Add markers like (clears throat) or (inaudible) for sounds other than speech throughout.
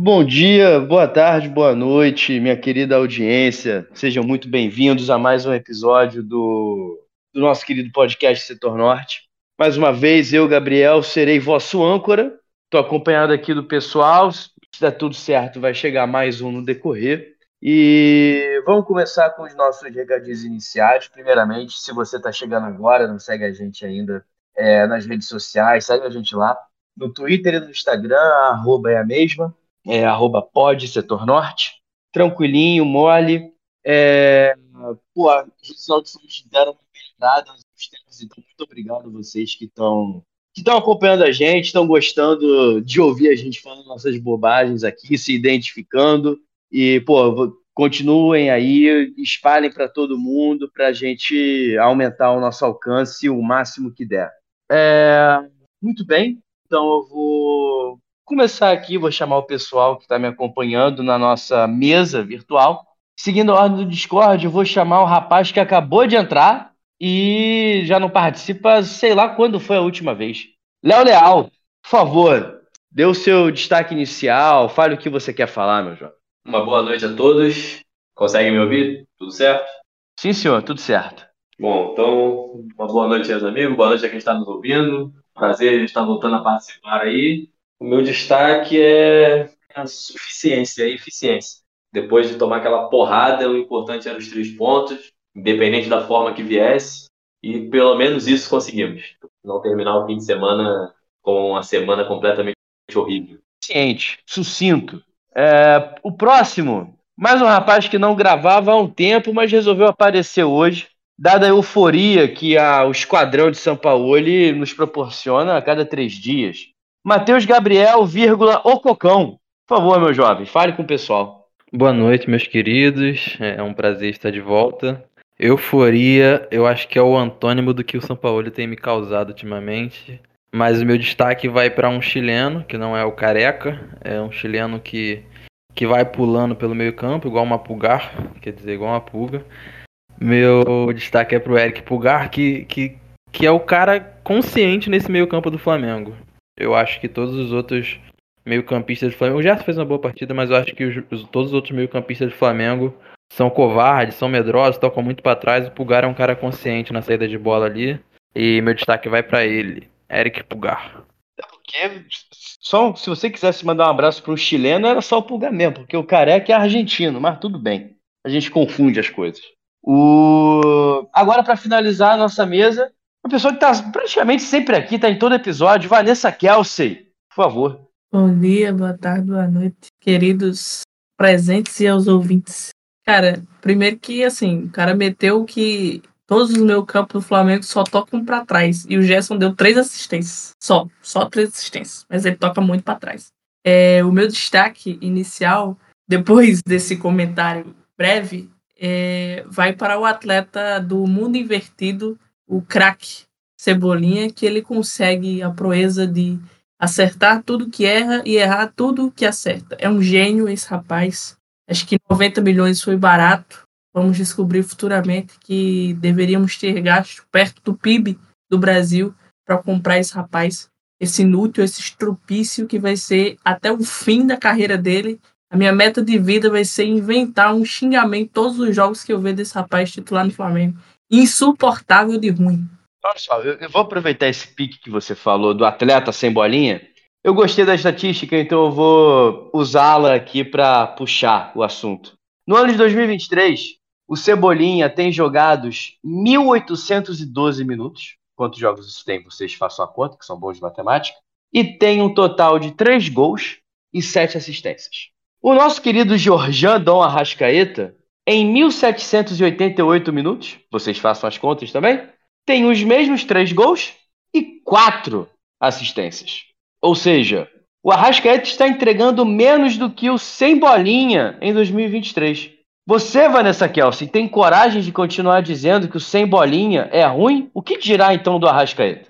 Bom dia, boa tarde, boa noite, minha querida audiência. Sejam muito bem-vindos a mais um episódio do, do nosso querido podcast Setor Norte. Mais uma vez, eu, Gabriel, serei vosso âncora. Estou acompanhado aqui do pessoal. Se der tudo certo, vai chegar mais um no decorrer. E vamos começar com os nossos recadinhos iniciais. Primeiramente, se você está chegando agora, não segue a gente ainda é, nas redes sociais, segue a gente lá. No Twitter e no Instagram, a arroba é a mesma é, arroba pod setor norte, tranquilinho, mole. É, pô, os audições deram uma pedrada nos tempos, então muito obrigado a vocês que estão que estão acompanhando a gente, estão gostando de ouvir a gente falando nossas bobagens aqui, se identificando. E, pô, continuem aí, espalhem para todo mundo para a gente aumentar o nosso alcance o máximo que der. É, muito bem, então eu vou começar aqui, vou chamar o pessoal que está me acompanhando na nossa mesa virtual. Seguindo a ordem do Discord, eu vou chamar o rapaz que acabou de entrar e já não participa, sei lá quando foi a última vez. Léo Leal, por favor, dê o seu destaque inicial, fale o que você quer falar, meu jovem. Uma boa noite a todos. Conseguem me ouvir? Tudo certo? Sim, senhor, tudo certo. Bom, então, uma boa noite aos amigos, boa noite a quem está nos ouvindo. Prazer estar voltando a participar aí. O meu destaque é a suficiência, a eficiência. Depois de tomar aquela porrada, o importante era os três pontos, independente da forma que viesse, e pelo menos isso conseguimos. Não terminar o fim de semana com uma semana completamente horrível. Ciente, sucinto. É, o próximo, mais um rapaz que não gravava há um tempo, mas resolveu aparecer hoje, dada a euforia que a, o Esquadrão de São Paulo nos proporciona a cada três dias. Matheus Gabriel, vírgula, o Cocão. Por favor, meu jovem, fale com o pessoal. Boa noite, meus queridos. É um prazer estar de volta. Euforia, eu acho que é o antônimo do que o São Paulo tem me causado ultimamente. Mas o meu destaque vai para um chileno, que não é o Careca, é um chileno que, que vai pulando pelo meio campo, igual uma pulgar, quer dizer, igual uma pulga. Meu destaque é para o Eric Pulgar, que, que, que é o cara consciente nesse meio campo do Flamengo. Eu acho que todos os outros meio-campistas do Flamengo. O Gerson fez uma boa partida, mas eu acho que os, os, todos os outros meio-campistas do Flamengo são covardes, são medrosos, tocam muito para trás. O Pulgar é um cara consciente na saída de bola ali. E meu destaque vai para ele, Eric Pulgar. Porque só se você quisesse mandar um abraço para um chileno, era só o Pulgar mesmo, porque o careca é argentino, mas tudo bem. A gente confunde as coisas. O... Agora, para finalizar a nossa mesa, uma pessoa que está praticamente sempre aqui, está em todo episódio, Vanessa Kelsey, por favor. Bom dia, boa tarde, boa noite, queridos presentes e aos ouvintes. Cara, primeiro que assim, o cara meteu que todos os meus campos do Flamengo só tocam para trás. E o Gerson deu três assistências. Só, só três assistências. Mas ele toca muito para trás. É, o meu destaque inicial, depois (laughs) desse comentário breve, é, vai para o atleta do mundo invertido o craque Cebolinha, que ele consegue a proeza de acertar tudo que erra e errar tudo que acerta. É um gênio esse rapaz. Acho que 90 milhões foi barato. Vamos descobrir futuramente que deveríamos ter gasto perto do PIB do Brasil para comprar esse rapaz, esse inútil, esse estrupício que vai ser até o fim da carreira dele. A minha meta de vida vai ser inventar um xingamento todos os jogos que eu ver desse rapaz titular no Flamengo insuportável de ruim. Olha só, eu, eu vou aproveitar esse pique que você falou do atleta sem bolinha. Eu gostei da estatística, então eu vou usá-la aqui para puxar o assunto. No ano de 2023, o Cebolinha tem jogados 1.812 minutos. Quantos jogos isso tem? Vocês façam a conta, que são bons de matemática. E tem um total de 3 gols e 7 assistências. O nosso querido Jorjan Dom Arrascaeta em 1788 minutos, vocês façam as contas também, tem os mesmos três gols e quatro assistências. Ou seja, o Arrascaeta está entregando menos do que o sem bolinha em 2023. Você, Vanessa Kelsey, tem coragem de continuar dizendo que o sem bolinha é ruim? O que dirá então do Arrascaeta?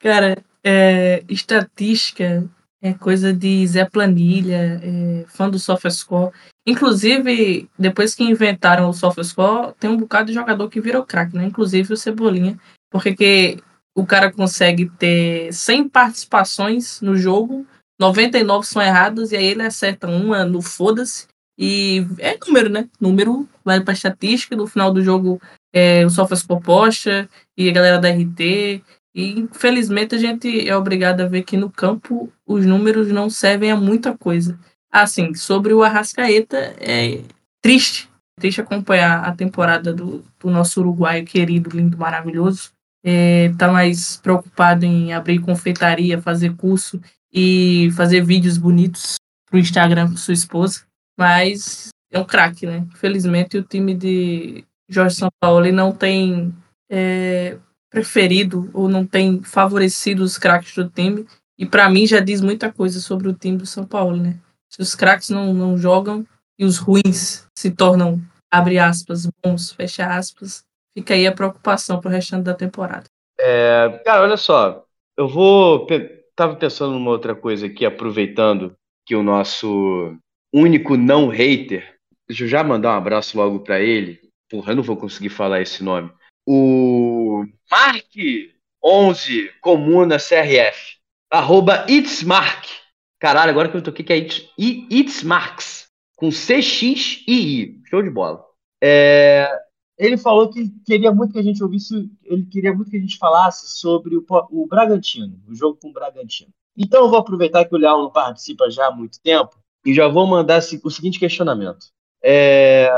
Cara, é, estatística é coisa de Zé Planilha, é, fã do SofaScore. Inclusive, depois que inventaram o SofaScore, tem um bocado de jogador que virou craque, né? Inclusive o Cebolinha. Porque que o cara consegue ter 100 participações no jogo, 99 são erradas, e aí ele acerta uma no foda-se. E é número, né? Número vai pra estatística, no final do jogo é, o SofaScore posta, e a galera da RT, e infelizmente a gente é obrigado a ver que no campo os números não servem a muita coisa. Assim, sobre o Arrascaeta, é triste. Triste acompanhar a temporada do, do nosso uruguaio querido, lindo, maravilhoso. É, tá mais preocupado em abrir confeitaria, fazer curso e fazer vídeos bonitos pro Instagram com sua esposa. Mas é um craque, né? Infelizmente o time de Jorge Sampaoli não tem é, preferido ou não tem favorecido os craques do time. E para mim já diz muita coisa sobre o time do São Paulo, né? Se os craques não, não jogam e os ruins se tornam, abre aspas, bons, fecha aspas, fica aí a preocupação pro restante da temporada. É, cara, olha só, eu vou. Tava pensando numa outra coisa aqui, aproveitando que o nosso único não hater, deixa eu já mandar um abraço logo para ele. Porra, eu não vou conseguir falar esse nome o Mark11 Comuna CRF, arroba itsmark. Caralho, agora que eu toquei que é It's, itsmarks, com CX e I. Show de bola. É, ele falou que queria muito que a gente ouvisse, ele queria muito que a gente falasse sobre o, o Bragantino, o jogo com o Bragantino. Então eu vou aproveitar que o Leão não participa já há muito tempo e já vou mandar o seguinte questionamento. É,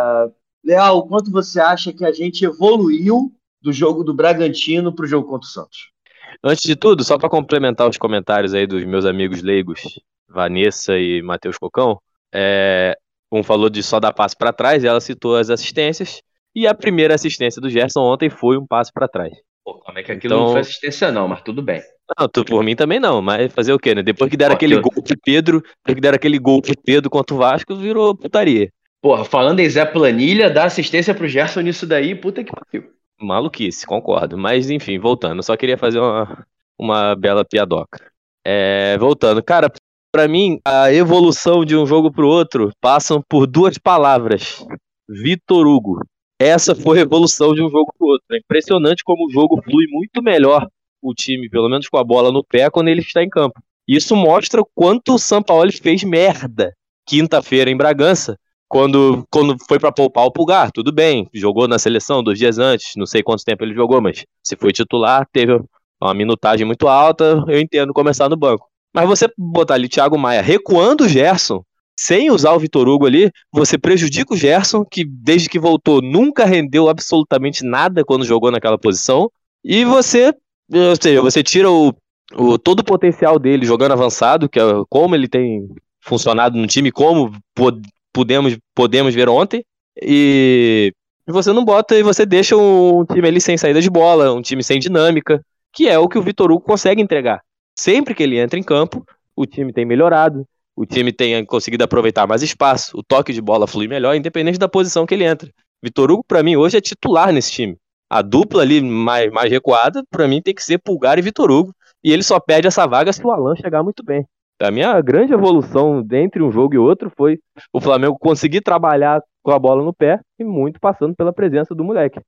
Leal, quanto você acha que a gente evoluiu do jogo do Bragantino para o jogo contra o Santos? Antes de tudo, só para complementar os comentários aí dos meus amigos leigos, Vanessa e Matheus Cocão, é, um falou de só dar passo para trás, e ela citou as assistências, e a primeira assistência do Gerson ontem foi um passo para trás. Pô, como é que aquilo então... não foi assistência não, mas tudo bem. Não, tu, por mim também não, mas fazer o quê, né? Depois que deram Pô, aquele eu... gol de Pedro, depois que deram aquele gol de Pedro contra o Vasco, virou putaria. Porra, falando em Zé Planilha, dá assistência pro Gerson nisso daí, puta que pariu. Maluquice, concordo. Mas enfim, voltando, só queria fazer uma, uma bela piadoca. É, voltando, cara, para mim, a evolução de um jogo pro outro passam por duas palavras: Vitor Hugo. Essa foi a evolução de um jogo pro outro. É impressionante como o jogo flui muito melhor o time, pelo menos com a bola no pé, quando ele está em campo. Isso mostra o quanto o São Paulo fez merda quinta-feira em Bragança quando, quando foi para poupar o Pulgar, tudo bem, jogou na seleção dois dias antes, não sei quanto tempo ele jogou, mas se foi titular, teve uma minutagem muito alta, eu entendo começar no banco. Mas você botar ali Thiago Maia recuando o Gerson, sem usar o Vitor Hugo ali, você prejudica o Gerson, que desde que voltou nunca rendeu absolutamente nada quando jogou naquela posição, e você, ou seja, você tira o, o todo o potencial dele jogando avançado, que é como ele tem funcionado no time, como podemos, podemos ver ontem. E você não bota e você deixa um time ali sem saída de bola, um time sem dinâmica, que é o que o Vitor Hugo consegue entregar. Sempre que ele entra em campo, o time tem melhorado, o time tem conseguido aproveitar mais espaço, o toque de bola flui melhor, independente da posição que ele entra. Vitor Hugo, para mim, hoje é titular nesse time. A dupla ali mais, mais recuada, para mim, tem que ser Pulgar e Vitor Hugo. E ele só perde essa vaga se o Alan chegar muito bem. A minha grande evolução entre um jogo e outro foi o Flamengo conseguir trabalhar com a bola no pé e muito passando pela presença do moleque.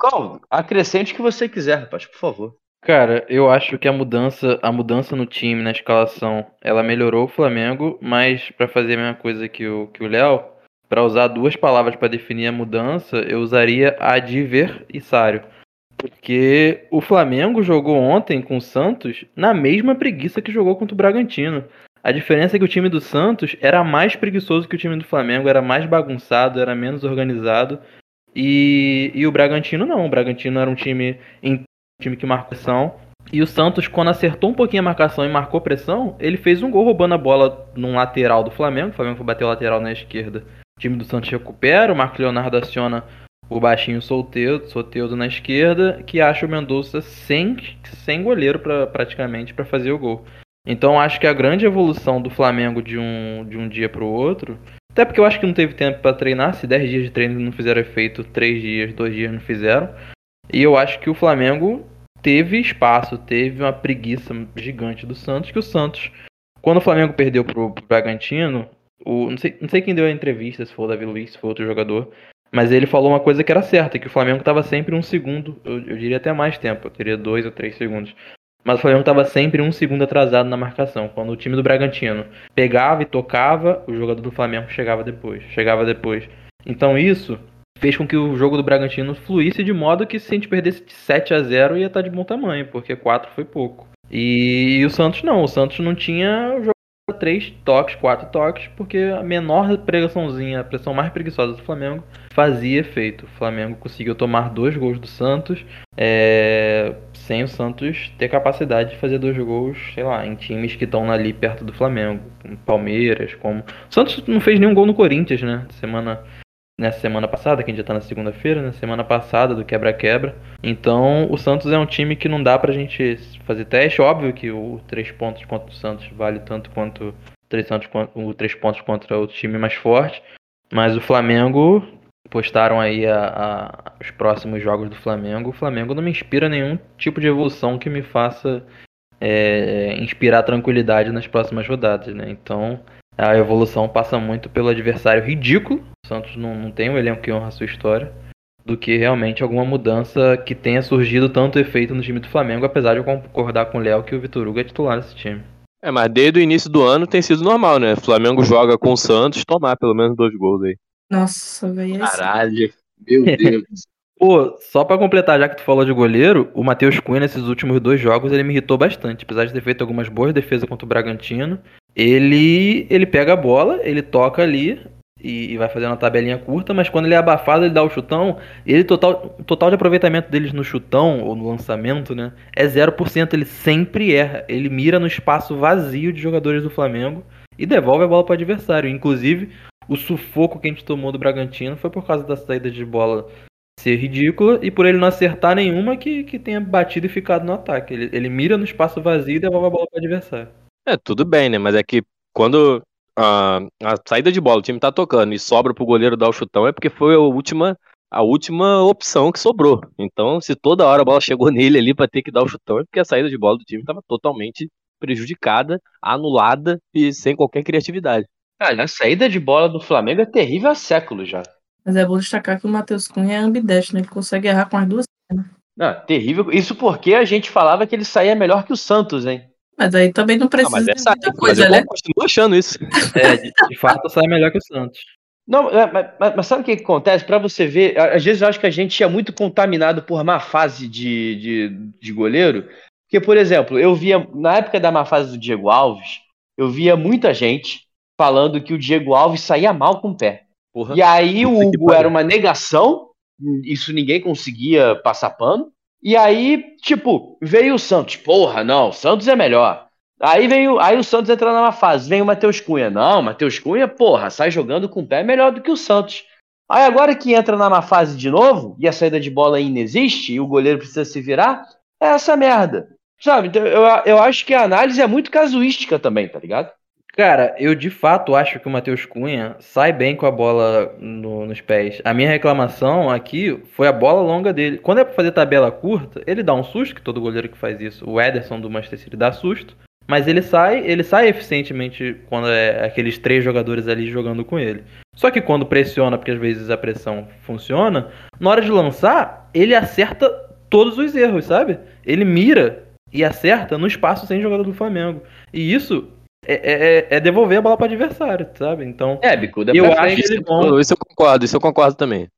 Calma, acrescente o que você quiser, rapaz, por favor. Cara, eu acho que a mudança, a mudança no time, na escalação, ela melhorou o Flamengo, mas para fazer a mesma coisa que o que o Léo, para usar duas palavras para definir a mudança, eu usaria adversário. Porque o Flamengo jogou ontem com o Santos na mesma preguiça que jogou contra o Bragantino. A diferença é que o time do Santos era mais preguiçoso que o time do Flamengo, era mais bagunçado, era menos organizado. E, e o Bragantino não. O Bragantino era um time, um time que marcou pressão. E o Santos, quando acertou um pouquinho a marcação e marcou pressão, ele fez um gol roubando a bola num lateral do Flamengo. O Flamengo foi bater o lateral na esquerda. O time do Santos recupera, o Marco Leonardo aciona o baixinho Solteudo, Soteudo na esquerda, que acha o Mendonça sem, sem goleiro pra, praticamente para fazer o gol. Então acho que a grande evolução do Flamengo de um, de um dia para o outro Até porque eu acho que não teve tempo pra treinar. Se 10 dias de treino não fizeram efeito, 3 dias, 2 dias não fizeram. E eu acho que o Flamengo teve espaço, teve uma preguiça gigante do Santos, que o Santos, quando o Flamengo perdeu pro, pro Bragantino, o, não, sei, não sei quem deu a entrevista, se foi o Davi Luiz, se foi outro jogador, mas ele falou uma coisa que era certa, que o Flamengo estava sempre um segundo, eu, eu, diria até mais tempo, eu teria dois ou três segundos. Mas o Flamengo estava sempre um segundo atrasado na marcação. Quando o time do Bragantino pegava e tocava, o jogador do Flamengo chegava depois. Chegava depois. Então isso fez com que o jogo do Bragantino fluísse de modo que se a gente perdesse de 7 a 0 ia estar tá de bom tamanho, porque 4 foi pouco. E, o Santos não, o Santos não tinha o jogo três toques, quatro toques, porque a menor pressãozinha, a pressão mais preguiçosa do Flamengo fazia efeito. O Flamengo conseguiu tomar dois gols do Santos, é, sem o Santos ter capacidade de fazer dois gols, sei lá, em times que estão ali perto do Flamengo, como Palmeiras, como. O Santos não fez nenhum gol no Corinthians, né? Semana nessa semana passada, que a gente já tá na segunda-feira, né? Semana passada do quebra-quebra. Então, o Santos é um time que não dá pra gente fazer teste. Óbvio que o três pontos contra o Santos vale tanto quanto três o três pontos contra o time mais forte. Mas o Flamengo postaram aí a, a, os próximos jogos do Flamengo. O Flamengo não me inspira nenhum tipo de evolução que me faça é, inspirar tranquilidade nas próximas rodadas, né? Então, a evolução passa muito pelo adversário ridículo. O Santos não, não tem um elenco que honra a sua história. Do que realmente alguma mudança que tenha surgido tanto efeito no time do Flamengo, apesar de eu concordar com o Léo que o Vitor Hugo é titular desse time. É, mas desde o início do ano tem sido normal, né? O Flamengo joga com o Santos, tomar pelo menos dois gols aí. Nossa, velho. É Caralho, meu Deus. (laughs) Pô, só para completar, já que tu falou de goleiro, o Matheus Cunha nesses últimos dois jogos ele me irritou bastante. Apesar de ter feito algumas boas defesas contra o Bragantino, ele ele pega a bola, ele toca ali e, e, vai fazendo uma tabelinha curta, mas quando ele é abafado, ele dá o chutão, ele total total de aproveitamento deles no chutão ou no lançamento, né, é 0%, ele sempre erra. Ele mira no espaço vazio de jogadores do Flamengo e devolve a bola para o adversário. Inclusive, o sufoco que a gente tomou do Bragantino foi por causa da saída de bola ser ridícula e por ele não acertar nenhuma que, que tenha batido e ficado no ataque. Ele, ele mira no espaço vazio e devolve a bola para o adversário. É, tudo bem, né? Mas é que quando a, a saída de bola, o time tá tocando e sobra pro goleiro dar o chutão, é porque foi a última, a última opção que sobrou. Então, se toda hora a bola chegou (laughs) nele ali para ter que dar o chutão, é porque a saída de bola do time estava totalmente prejudicada, anulada e sem qualquer criatividade. Cara, a saída de bola do Flamengo é terrível há séculos já. Mas é bom destacar que o Matheus Cunha é ambidestro, né? Que consegue errar com as duas pernas. Não, terrível. Isso porque a gente falava que ele saía melhor que o Santos, hein? Mas aí também não precisa Ah, mas de muita mas coisa, eu né? continuo achando isso. (laughs) É, de, de fato sai melhor que o Santos. Não, é, mas, mas- mas sabe o que, acontece? Pra você ver, às vezes eu acho que a gente é muito contaminado por má fase de, de, de goleiro. Porque, por exemplo, eu via, na época da má fase do Diego Alves, eu via muita gente falando que o Diego Alves saía mal com o pé. Porra. E aí o Hugo era uma negação, isso ninguém conseguia passar pano. E aí, tipo, veio o Santos, porra, não, o Santos é melhor. Aí veio, aí o Santos entra numa fase, vem o Matheus Cunha. Não, Matheus Cunha, porra, sai jogando com o pé melhor do que o Santos. Aí agora que entra na má fase de novo, e a saída de bola ainda existe, e o goleiro precisa se virar, é essa merda. Sabe? Então, eu, eu acho que a análise é muito casuística também, tá ligado? Cara, eu de fato acho que o Matheus Cunha sai bem com a bola no- nos pés. A minha reclamação aqui foi a bola longa dele. Quando é pra fazer tabela curta, ele dá um susto, que todo goleiro que faz isso, o Ederson do Manchester City dá susto. Mas ele sai, ele sai eficientemente quando é aqueles três jogadores ali jogando com ele. Só que quando pressiona, porque às vezes a pressão funciona, na hora de lançar, ele acerta todos os erros, sabe? Ele mira e acerta no espaço sem jogador do Flamengo. E isso é, é- é devolver a bola para adversário, sabe? Então, É, bicuda eu pra acho frente. ele bom. Isso eu concordo, isso eu concordo também.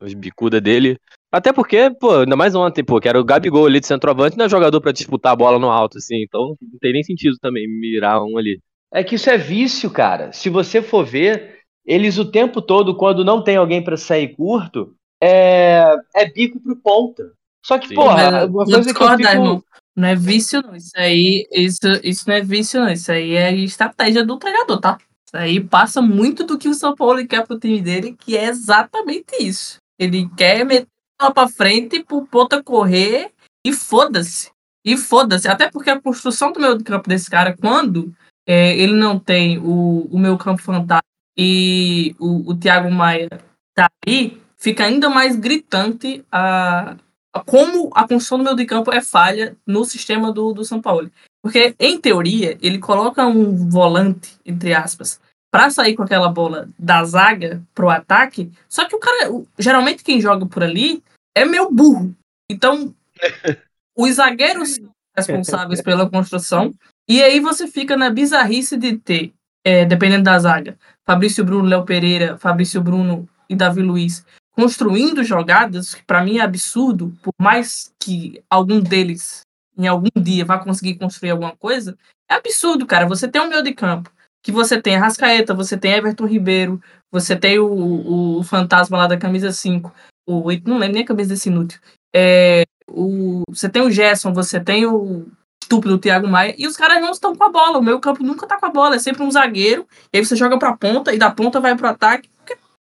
As bicuda dele. Até porque, pô, ainda mais ontem, pô, que era o Gabigol ali de centroavante, não é jogador pra disputar a bola no alto, assim. Então não tem nem sentido também mirar um ali. É que isso é vício, cara. Se você for ver, eles o tempo todo, quando não tem alguém pra sair curto, é, é bico pro ponta. Só que, Sim. porra, uma coisa que eu discordar, fico... irmão. Não é vício, não. Isso aí, isso, isso não é vício, não. Isso aí é estratégia do treinador, tá? Isso aí passa muito do que o São Paulo quer pro time dele, que é exatamente isso. Ele quer meter lá pra frente pro ponta correr e foda-se. E foda-se. Até porque a construção do meio campo desse cara, quando é, ele não tem o, o meio campo fantástico e o, o Thiago Maia tá ali, fica ainda mais gritante a como a construção do meio de campo é falha no sistema do, do São Paulo. Porque, em teoria, ele coloca um volante, entre aspas, para sair com aquela bola da zaga pro ataque, só que o cara, geralmente quem joga por ali é meu burro. Então, (laughs) os zagueiros responsáveis pela construção, e aí você fica na bizarrice de ter, é, dependendo da zaga, Fabrício Bruno, Léo Pereira, Fabrício Bruno e Davi Luiz construindo jogadas, que para mim é absurdo, por mais que algum deles em algum dia vá conseguir construir alguma coisa, é absurdo, cara. Você tem um meio de campo, que você tem Rascaeta, você tem Everton Ribeiro, você tem o, o, o fantasma lá da camisa 5, o, não lembro nem a camisa desse inútil. É, o, você tem o Gerson, você tem o estúpido Thiago Maia, e os caras não estão com a bola. O meu campo nunca tá com a bola, é sempre um zagueiro, e aí você joga pra ponta, e da ponta vai pro ataque.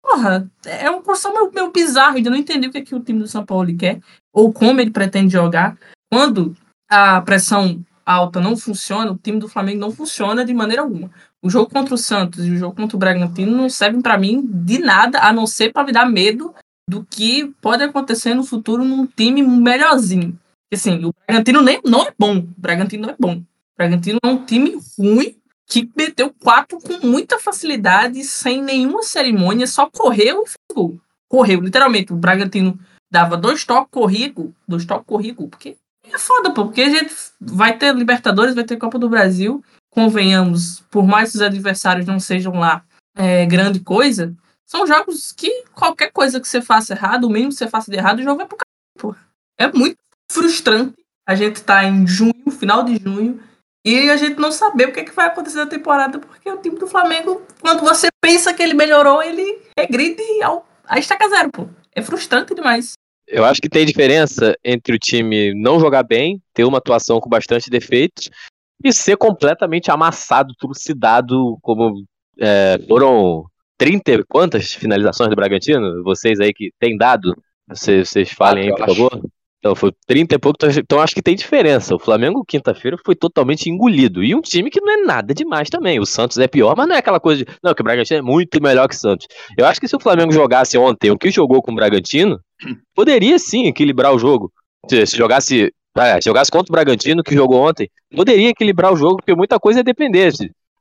Porra, é uma construção meio, meio de não entender o que, é que o time do São Paulo quer, ou como ele pretende jogar. Quando a pressão alta não funciona, o time do Flamengo não funciona de maneira alguma. O jogo contra o Santos e o jogo contra o Bragantino não servem para mim de nada, a não ser para me dar medo do que pode acontecer no futuro num time melhorzinho. Assim, o Bragantino nem, não é bom. O Bragantino não é bom. O Bragantino é um time ruim que meteu quatro com muita facilidade, sem nenhuma cerimônia, só correu e fez gol. Correu, literalmente. O Bragantino dava dois toques, corria gol. Dois toques, corria gol. Porque é foda, pô. Porque a gente vai ter Libertadores, vai ter Copa do Brasil. Convenhamos, por mais que os adversários não sejam lá é, grande coisa, são jogos que qualquer coisa que você faça errado, o mínimo que você faça de errado, o jogo vai pro caralho, pô. É muito frustrante a gente tá em junho, final de junho, e a gente não saber o que, é que vai acontecer na temporada, porque o time do Flamengo, quando você pensa que ele melhorou, ele regride ao, a estaca zero, pô. É frustrante demais. Eu acho que tem diferença entre o time não jogar bem, ter uma atuação com bastante defeitos, e ser completamente amassado, trucidado, como é, foram 30 quantas finalizações do Bragantino? Vocês aí que têm dado, vocês, vocês falem aí, por favor. Então, foi 30 e pouco, então, acho que tem diferença. O Flamengo, quinta-feira, foi totalmente engolido. E um time que não é nada demais também. O Santos é pior, mas não é aquela coisa de. Não, que o Bragantino é muito melhor que o Santos. Eu acho que se o Flamengo jogasse ontem o que jogou com o Bragantino, (clears throat) poderia sim equilibrar o jogo. Se, se jogasse. É, se jogasse contra o Bragantino, que jogou ontem, poderia equilibrar o jogo, porque muita coisa é depender.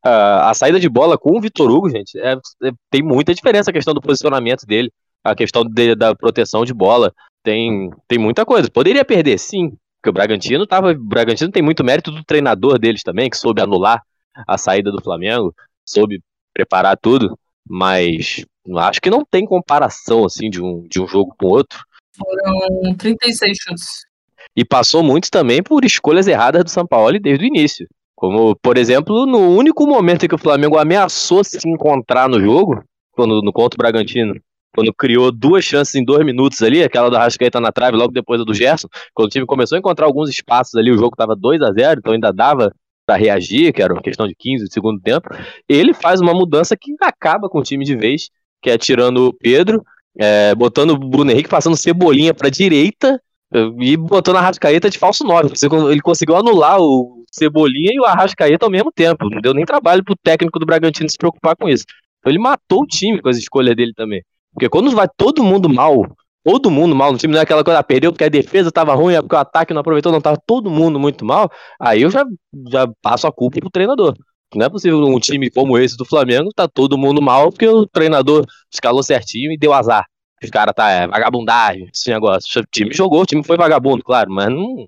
A, a saída de bola com o Vitor Hugo, gente, é, é, tem muita diferença a questão do posicionamento dele, a questão de, da proteção de bola tem, tem muita coisa. Poderia perder, sim. Porque o Bragantino tava. O Bragantino tem muito mérito do treinador deles também, que soube anular a saída do Flamengo, soube preparar tudo, mas acho que não tem comparação assim de um, de um jogo com outro. Foram 36 chutes. E passou muito também por escolhas erradas do São Paulo desde o início. Como, por exemplo, no único momento em que o Flamengo ameaçou se encontrar no jogo, quando no contra o Bragantino, quando criou duas chances em dois minutos ali, aquela da Rascaeta na trave, logo depois do Gerson, quando o time começou a encontrar alguns espaços ali, o jogo estava 2 a 0 então ainda dava para reagir, que era uma questão de 15 de segundo tempo, ele faz uma mudança que acaba com o time de vez, que é tirando o Pedro, é, botando o Bruno Henrique, passando Cebolinha para direita e botando a Rascaeta de falso 9. Ele conseguiu anular o Cebolinha e o Arrascaeta ao mesmo tempo. Não deu nem trabalho pro técnico do Bragantino se preocupar com isso. Então ele matou o time com as escolhas dele também. Porque quando vai todo mundo mal, todo mundo mal no time, não é aquela coisa, ah, perdeu porque a defesa tava ruim, é porque o ataque não aproveitou, não tava todo mundo muito mal, aí eu já, já passo a culpa pro treinador. Não é possível um time como esse do Flamengo, tá todo mundo mal porque o treinador escalou certinho e deu azar. Os caras tá é, vagabundagem, esse negócio. O time jogou, o time foi vagabundo, claro, mas não.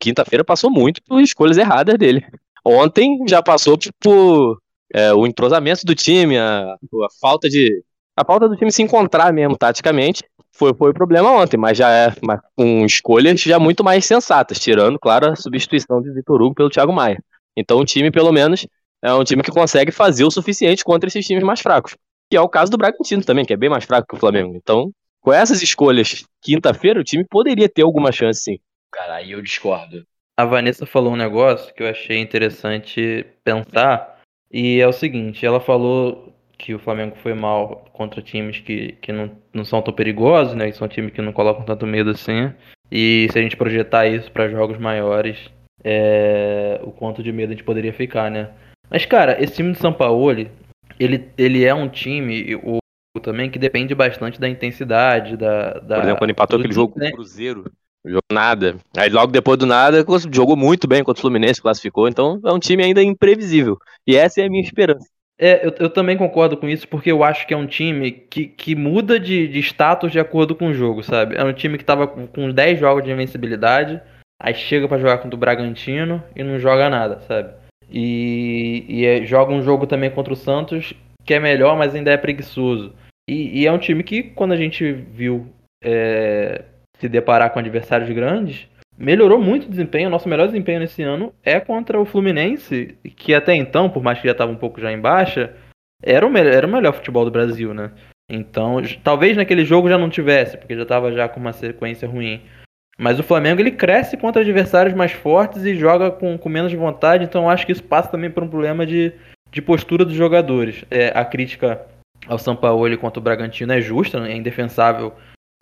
Quinta-feira passou muito por escolhas erradas dele. Ontem já passou por é, o entrosamento do time, a, a falta de a falta do time se encontrar mesmo, taticamente, foi, foi o problema ontem, mas já é mas com escolhas já muito mais sensatas, tirando, claro, a substituição de Vitor Hugo pelo Thiago Maia. Então o time, pelo menos, é um time que consegue fazer o suficiente contra esses times mais fracos. Que é o caso do Bragantino também, que é bem mais fraco que o Flamengo. Então, com essas escolhas, quinta-feira, o time poderia ter alguma chance, sim. Cara, aí eu discordo. A Vanessa falou um negócio que eu achei interessante pensar, e é o seguinte, ela falou que o Flamengo foi mal contra times que, que não, não são tão perigosos, né? Que são times que não colocam tanto medo assim. E se a gente projetar isso para jogos maiores, é, o quanto de medo a gente poderia ficar, né? Mas, cara, esse time de São Paulo, ele, ele é um time, o, também, que depende bastante da intensidade, da. da Por exemplo, quando empatou aquele jogo com né? o Cruzeiro, não jogou nada. Aí logo depois do nada, jogou muito bem contra o Fluminense, classificou. Então é um time ainda imprevisível. E essa é a minha esperança. É, eu, eu também concordo com isso, porque eu acho que é um time que, que muda de, de status de acordo com o jogo, sabe? É um time que tava com, com 10 jogos de invencibilidade, aí chega pra jogar contra o Bragantino e não joga nada, sabe? E, e é- joga um jogo também contra o Santos que é melhor, mas ainda é preguiçoso. E, e é um time que, quando a gente viu é, se deparar com adversários grandes, melhorou muito o desempenho. O nosso melhor desempenho nesse ano é contra o Fluminense, que até então, por mais que já estava um pouco já em baixa, era o, melhor, era o melhor futebol do Brasil, né? Então, talvez naquele jogo já não tivesse, porque já estava já com uma sequência ruim. Mas o Flamengo ele cresce contra adversários mais fortes e joga com, com menos vontade, então acho que isso passa também por um problema de, de postura dos jogadores. É, a crítica ao Sampaoli contra o Bragantino é justa, né? é indefensável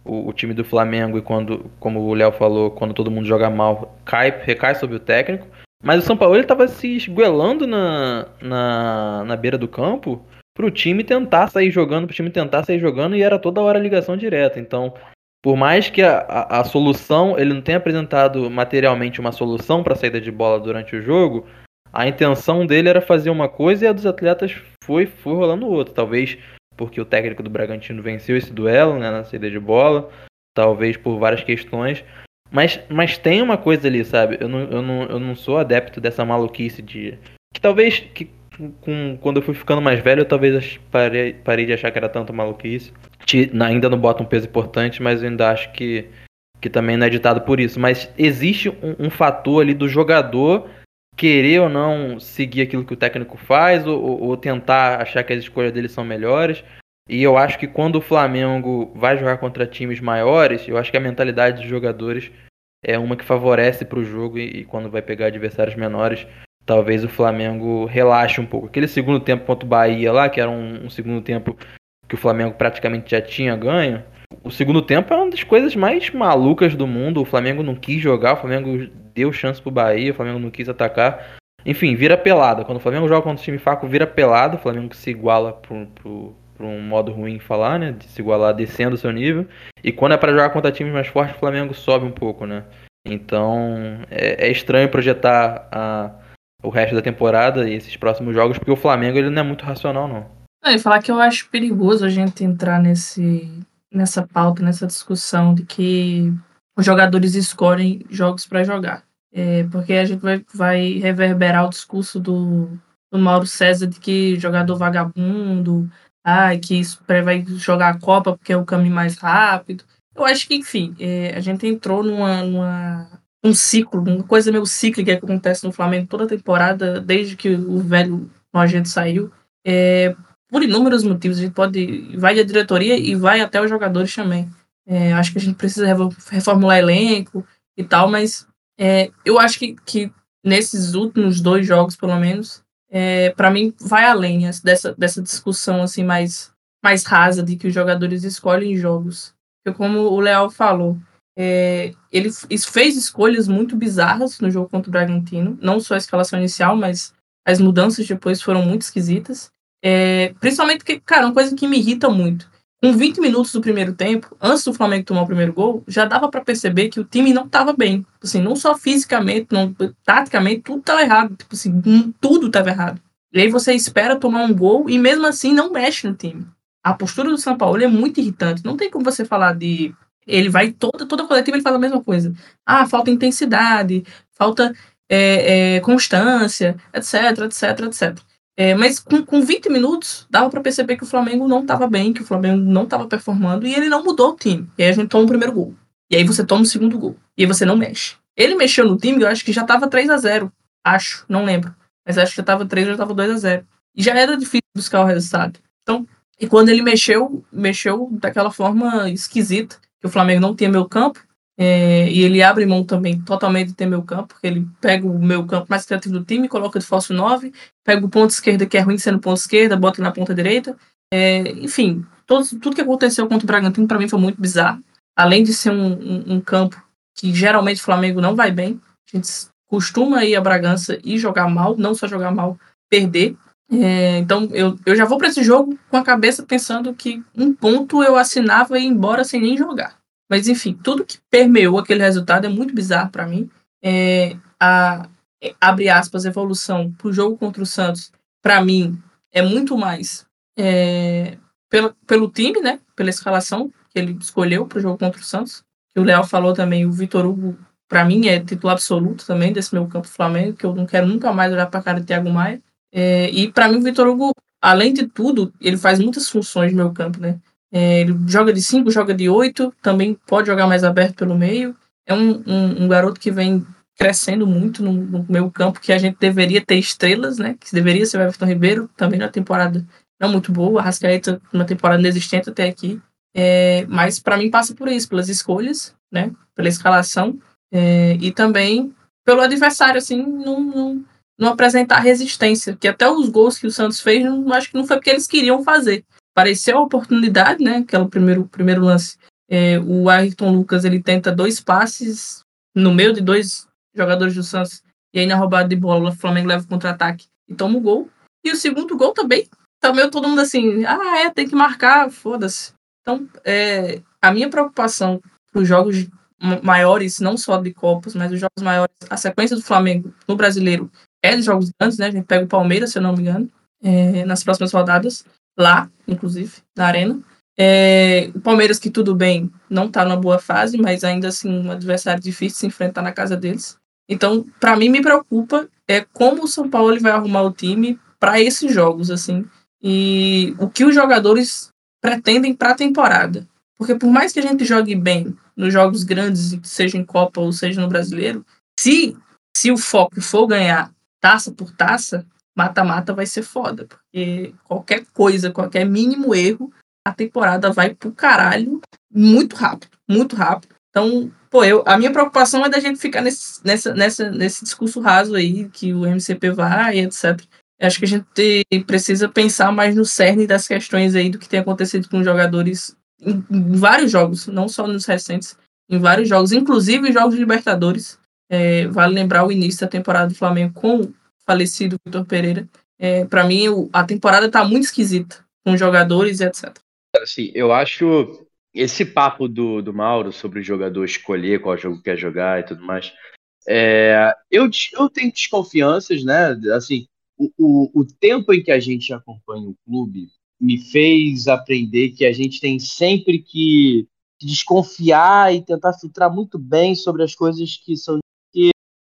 o, o time do Flamengo e quando, como o Léo falou, quando todo mundo joga mal, cai, recai sobre o técnico. Mas o São Paulo estava se esguelando na, na, na beira do campo pro time tentar sair jogando, pro time tentar sair jogando e era toda hora ligação direta. Então, por mais que a, a, a solução, ele não tenha apresentado materialmente uma solução para saída de bola durante o jogo, a intenção dele era fazer uma coisa e a dos atletas foi, foi rolando outra. Talvez porque o técnico do Bragantino venceu esse duelo né, na saída de bola, talvez por várias questões. Mas, mas tem uma coisa ali, sabe? Eu não, eu, não, eu não sou adepto dessa maluquice de. Que talvez que, com, quando eu fui ficando mais velho, eu talvez parei, parei de achar que era tanto maluquice. Na- ainda não bota um peso importante, mas eu ainda acho que, que também não é ditado por isso. Mas existe um, um fator ali do jogador querer ou não seguir aquilo que o técnico faz, ou, ou- tentar achar que as escolhas dele são melhores. E eu acho que quando o Flamengo vai jogar contra times maiores, eu acho que a mentalidade dos jogadores é uma que favorece para o jogo e, e quando vai pegar adversários menores, talvez o Flamengo relaxe um pouco. Aquele segundo tempo contra o Bahia lá, que era um, um segundo tempo que o Flamengo praticamente já tinha ganho. O segundo tempo é uma das coisas mais malucas do mundo. O Flamengo não quis jogar, o Flamengo deu chance pro Bahia, o Flamengo não quis atacar. Enfim, vira pelada. Quando o Flamengo joga contra o time fraco, vira pelada. O Flamengo se iguala pro um modo ruim falar, né? De se igualar descendo o seu nível. E quando é pra jogar contra times mais fortes, o Flamengo sobe um pouco, né? Então é, é estranho projetar a, o resto da temporada e esses próximos jogos, porque o Flamengo ele não é muito racional. Não, e falar que eu acho perigoso a gente entrar nesse, nessa pauta, nessa discussão de que os jogadores escolhem jogos para jogar. É, porque a gente vai, vai reverberar o discurso do, do Mauro César de que jogador vagabundo, ah, que vai jogar a Copa porque é o caminho mais rápido. Eu acho que, enfim, é, a gente entrou numa, numa um ciclo, uma coisa meio cíclica que acontece no Flamengo toda temporada, desde que o velho nojento saiu. É, por inúmeros motivos, a gente pode. Vai da diretoria e vai até os jogadores também. É, acho que a gente precisa reformular elenco e tal, mas é, eu acho que, que nesses últimos dois jogos, pelo menos, é, para mim vai além essa- dessa, dessa discussão assim mais, mais rasa de que os jogadores escolhem jogos. Porque como o Leal falou, é, ele fez escolhas muito bizarras no jogo contra o Bragantino, não só a escalação inicial, mas as mudanças depois foram muito esquisitas. É, principalmente porque, cara, uma coisa que me irrita muito. Com 20 minutos do primeiro tempo, antes do Flamengo tomar o primeiro gol, já dava pra perceber que o time não tava bem. Assim, não só fisicamente, não, taticamente, tudo tava errado. Tipo assim, tudo tava errado. E aí você espera tomar um gol e mesmo assim não mexe no time. A postura do São Paulo é muito irritante. Não tem como você falar de. Ele vai toda, toda coletiva, ele faz a mesma coisa. Ah, falta intensidade, falta é, é, constância, etc, etc, etc. É, mas com, com 20 minutos, dava pra perceber que o Flamengo não tava bem, que o Flamengo não tava performando, e ele não mudou o time. E aí a gente toma o primeiro gol. E aí você toma o segundo gol. E aí você não mexe. Ele mexeu no time, eu acho que já tava 3 a 0 Acho, não lembro. Mas acho que já tava 3 já tava 2 a 0 E já era difícil buscar o resultado. Então, e quando ele mexeu, mexeu daquela forma esquisita, que o Flamengo não tinha meio campo, é, e ele abre mão também totalmente ter meu campo, porque ele pega o meu campo mais criativo do time, coloca de falso 9, pega o ponto esquerda que é ruim sendo ponto esquerda, bota na ponta direita. É, enfim, tudo que aconteceu contra o Bragantino para mim foi muito bizarro. Além de ser um, um, um campo que geralmente o Flamengo não vai bem, a gente costuma ir a Bragança e jogar mal, não só jogar mal, perder. É, então eu, eu já vou para esse jogo com a cabeça pensando que um ponto eu assinava e ia embora sem nem jogar. Mas enfim, tudo que permeou aquele resultado é muito bizarro para mim. É, a, abre aspas, evolução pro jogo contra o Santos, para mim, é muito mais é, pelo, pelo time, né? Pela escalação que ele escolheu pro jogo contra o Santos. Que o Léo falou também, o Vitor Hugo, para mim, é titular absoluto também desse meu campo Flamengo, que eu não quero nunca mais olhar pra cara de Thiago Maia. É, e para mim, o Vitor Hugo, além de tudo, ele faz muitas funções no meu campo, né? É, ele joga de 5, joga de 8, também pode jogar mais aberto pelo meio. É um, um, um garoto que vem crescendo muito no, no meu campo, que a gente deveria ter estrelas, né? Que deveria ser o Everton Ribeiro, também na temporada não muito boa, a Rascaeta uma temporada inexistente até aqui. É, mas para mim passa por isso, pelas escolhas, né? Pela escalação é, e também pelo adversário, assim, não, não, não, apresentar resistência. Que até os gols que o Santos fez, não, acho que não foi porque eles queriam fazer. Pareceu a oportunidade, né? Aquele primeiro, primeiro lance. É, o Ayrton Lucas ele tenta dois passes no meio de dois jogadores do Santos. E aí na roubada de bola, o Flamengo leva o contra-ataque e toma o gol. E o segundo gol também, também todo mundo assim, ah, é, tem que marcar, foda-se. Então, é, a minha preocupação para os jogos maiores, não só de Copas, mas os jogos maiores, a sequência do Flamengo no brasileiro é de jogos grandes, né? A gente pega o Palmeiras, se eu não me engano, é, nas próximas rodadas, lá, inclusive, na Arena. É, o Palmeiras, que tudo bem, não tá numa boa fase, mas ainda assim um adversário difícil de se enfrentar na casa deles. Então, para mim, me preocupa é como o São Paulo vai arrumar o time para esses jogos, assim, e o que os jogadores pretendem para a temporada. Porque por mais que a gente jogue bem nos jogos grandes, seja em Copa ou seja no Brasileiro, se, se o foco for ganhar taça por taça, mata-mata vai ser foda. Porque qualquer coisa, qualquer mínimo erro, a temporada vai pro caralho muito rápido, muito rápido. Então, pô, eu, a minha preocupação é da gente ficar nesse, nessa, nessa, nesse discurso raso aí, que o MCP vai, etc. Eu acho que a gente precisa pensar mais no cerne das questões aí do que tem acontecido com jogadores em, em vários jogos, não só nos recentes, em vários jogos, inclusive jogos de Libertadores. É, vale lembrar o início da temporada do Flamengo com falecido Vitor Pereira. É, para mim, o, a temporada tá muito esquisita com jogadores e etc. Assim, eu acho esse papo do, do Mauro sobre o jogador escolher qual jogo quer jogar e tudo mais, é, eu, eu tenho desconfianças, né? Assim, o, o, o tempo em que a gente acompanha o clube me fez aprender que a gente tem sempre que desconfiar e tentar filtrar muito bem sobre as coisas que são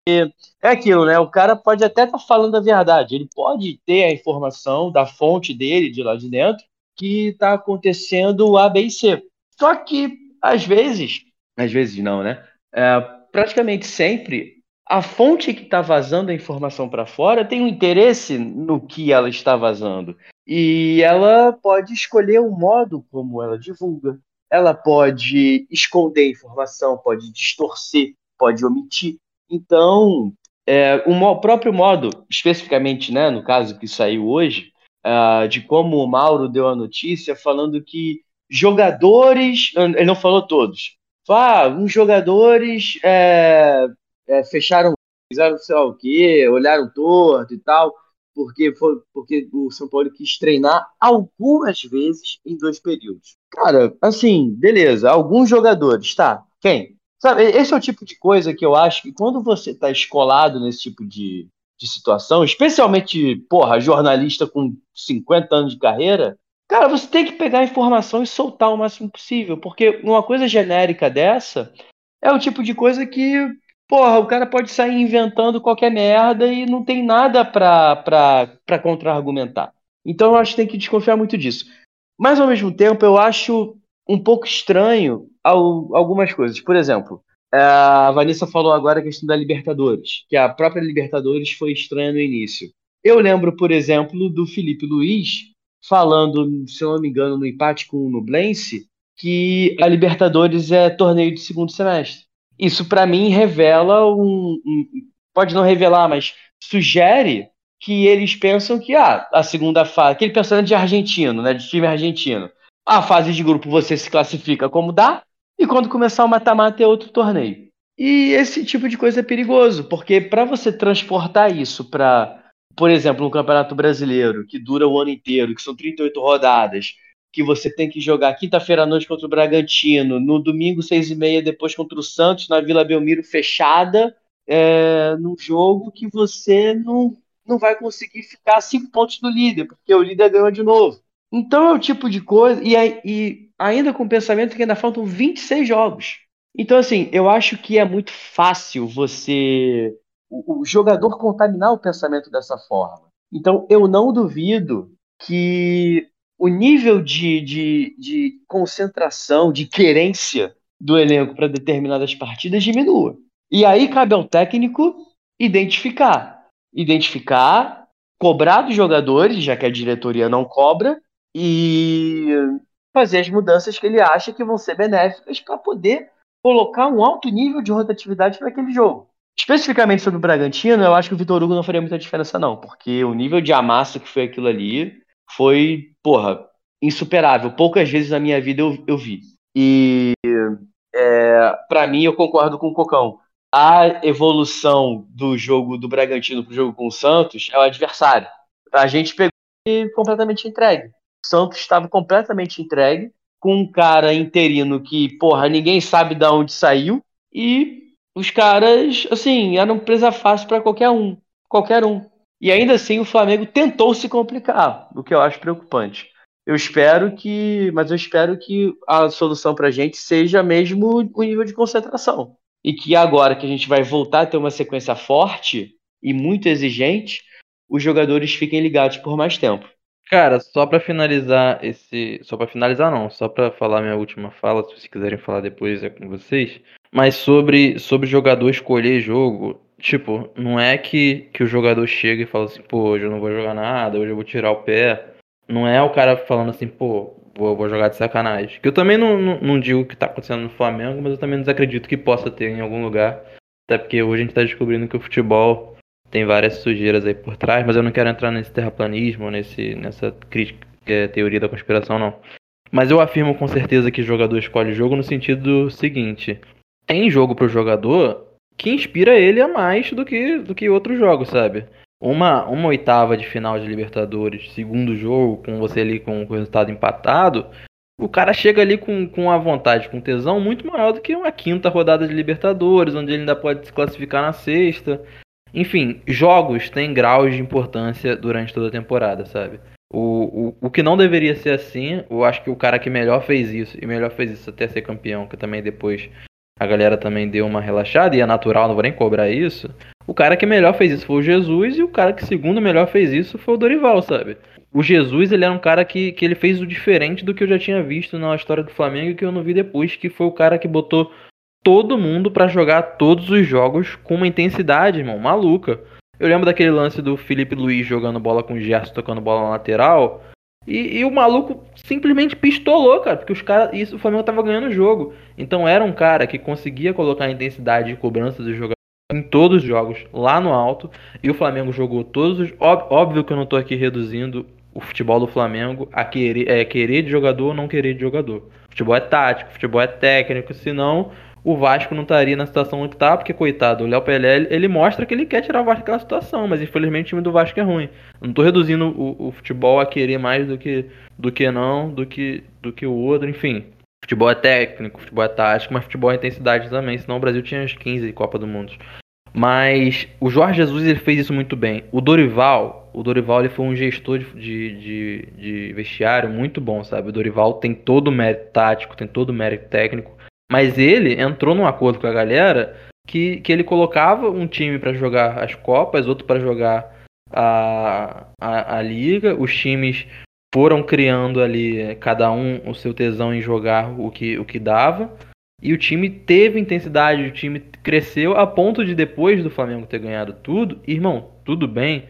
é aquilo, né? O cara pode até estar tá falando a verdade, ele pode ter a informação da fonte dele de lá de dentro que está acontecendo A, B e C. Só que, às vezes, às vezes não, né? É, praticamente sempre, a fonte que está vazando a informação para fora tem um interesse no que ela está vazando. E ela pode escolher o modo como ela divulga. Ela pode esconder informação, pode distorcer, pode omitir. Então, é, o próprio modo, especificamente, né, no caso que saiu hoje, uh, de como o Mauro deu a notícia, falando que jogadores, ele não falou todos, ah, uns jogadores é, é, fecharam, fizeram sei lá o quê, olharam torto e tal, porque, foi, porque o São Paulo quis treinar algumas vezes em dois períodos. Cara, assim, beleza, alguns jogadores, tá, quem? Sabe, esse é o tipo de coisa que eu acho que quando você está escolado nesse tipo de, de situação, especialmente, porra, jornalista com 50 anos de carreira, Cara, você tem que pegar a informação e soltar o máximo possível, porque uma coisa genérica dessa é o tipo de coisa que, porra, o cara pode sair inventando qualquer merda e não tem nada pra contra-argumentar. Então eu acho que tem que desconfiar muito disso. Mas ao mesmo tempo eu acho um pouco estranho algumas coisas. Por exemplo, a Vanessa falou agora a questão da Libertadores, que a própria Libertadores foi estranha no início. Eu lembro, por exemplo, do Felipe Luiz falando, se eu não me engano, no empate com o Nublense, que a Libertadores é torneio de segundo semestre. Isso, para mim, revela um, um, Pode não revelar, mas sugere que eles pensam que ah, a segunda fase. Aquele pensamento de argentino, né? De time argentino. A fase de grupo você se classifica como dá, e quando começar o mata-mata é outro torneio. E esse tipo de coisa é perigoso, porque para você transportar isso para por exemplo, no Campeonato Brasileiro, que dura o ano inteiro, que são 38 rodadas, que você tem que jogar quinta-feira à noite contra o Bragantino, no domingo, seis e meia, depois contra o Santos, na Vila Belmiro fechada, é, num jogo que você não, não vai conseguir ficar cinco pontos do líder, porque o líder ganhou de novo. Então é o tipo de coisa, e, e ainda com o pensamento que ainda faltam 26 jogos. Então, assim, eu acho que é muito fácil você. O, o jogador contaminar o pensamento dessa forma. Então, eu não duvido que o nível de, de, de concentração, de querência do elenco para determinadas partidas diminua. E aí cabe ao técnico identificar. Identificar, cobrar dos jogadores, já que a diretoria não cobra, e fazer as mudanças que ele acha que vão ser benéficas para poder colocar um alto nível de rotatividade para aquele jogo. Especificamente sobre o Bragantino, eu acho que o Vitor Hugo não faria muita diferença, não, porque o nível de amasso que foi aquilo ali foi, porra, insuperável. Poucas vezes na minha vida eu, eu vi. E é, para mim, eu concordo com o Cocão. A evolução do jogo do Bragantino pro jogo com o Santos é o adversário. A gente pegou completamente entregue. Santos estava completamente entregue, com um cara interino que, porra, ninguém sabe de onde saiu, e os caras, assim, eram presa fácil para qualquer um. Qualquer um. E ainda assim o Flamengo tentou se complicar, o que eu acho preocupante. Eu espero que, mas eu espero que a solução para a gente seja mesmo o nível de concentração. E que agora que a gente vai voltar a ter uma sequência forte e muito exigente, os jogadores fiquem ligados por mais tempo. Cara, só para finalizar esse, só para finalizar não, só para falar minha última fala, se vocês quiserem falar depois é com vocês, mas sobre sobre jogador escolher jogo, Tipo, não é que, que o jogador chega e fala assim, pô, hoje eu não vou jogar nada, hoje eu vou tirar o pé. Não é o cara falando assim, pô, vou, vou jogar de sacanagem. Que eu também não, não, não digo que tá acontecendo no Flamengo, mas eu também desacredito que possa ter em algum lugar. Até porque hoje a gente tá descobrindo que o futebol tem várias sujeiras aí por trás, mas eu não quero entrar nesse terraplanismo, nesse, nessa crítica, é, teoria da conspiração, não. Mas eu afirmo com certeza que jogador escolhe jogo no sentido seguinte: tem jogo pro jogador que inspira ele a mais do que, do que outros jogos, sabe? Uma, uma oitava de final de Libertadores, segundo jogo, com você ali com o resultado empatado, o cara chega ali com, com a vontade, com tesão muito maior do que uma quinta rodada de Libertadores, onde ele ainda pode se classificar na sexta. Enfim, jogos têm graus de importância durante toda a temporada, sabe? O, o, o que não deveria ser assim, eu acho que o cara que melhor fez isso, e melhor fez isso até ser campeão, que também depois a galera também deu uma relaxada e é natural, não vou nem cobrar isso. O cara que melhor fez isso foi o Jesus e o cara que segundo melhor fez isso foi o Dorival, sabe? O Jesus, ele era um cara que, que ele fez o diferente do que eu já tinha visto na história do Flamengo e que eu não vi depois, que foi o cara que botou todo mundo para jogar todos os jogos com uma intensidade, irmão, maluca. Eu lembro daquele lance do Felipe Luiz jogando bola com o Gerson tocando bola na lateral. E, e, o maluco simplesmente pistolou, cara, porque os caras. Isso o Flamengo tava ganhando o jogo. Então era um cara que conseguia colocar a intensidade de cobrança do jogador em todos os jogos, lá no alto. E o Flamengo jogou todos os. Óbvio que eu não tô aqui reduzindo o futebol do Flamengo a querer, é, querer de jogador ou não querer de jogador. Futebol é tático, futebol é técnico, senão o Vasco não estaria na situação que tá, porque, coitado, o Léo Pelé, ele mostra que ele quer tirar o Vasco daquela situação, mas infelizmente o time do Vasco é ruim. não tô reduzindo o, o, futebol a querer mais do que, do que não, do que, do que o outro, enfim. Futebol é técnico, futebol é tático, mas futebol é intensidade também, senão o Brasil tinha uns 15 Copa do Mundo. Mas o Jorge Jesus ele fez isso muito bem. O Dorival, o Dorival ele foi um gestor de, de, de vestiário muito bom, sabe? O Dorival tem todo o mérito tático, tem todo o mérito técnico mas ele entrou num acordo com a galera que, que ele colocava um time para jogar as Copas, outro para jogar a, a, a Liga. Os times foram criando ali, cada um o seu tesão em jogar o que, o que dava. E o time teve intensidade, o time cresceu a ponto de depois do Flamengo ter ganhado tudo, irmão, tudo bem.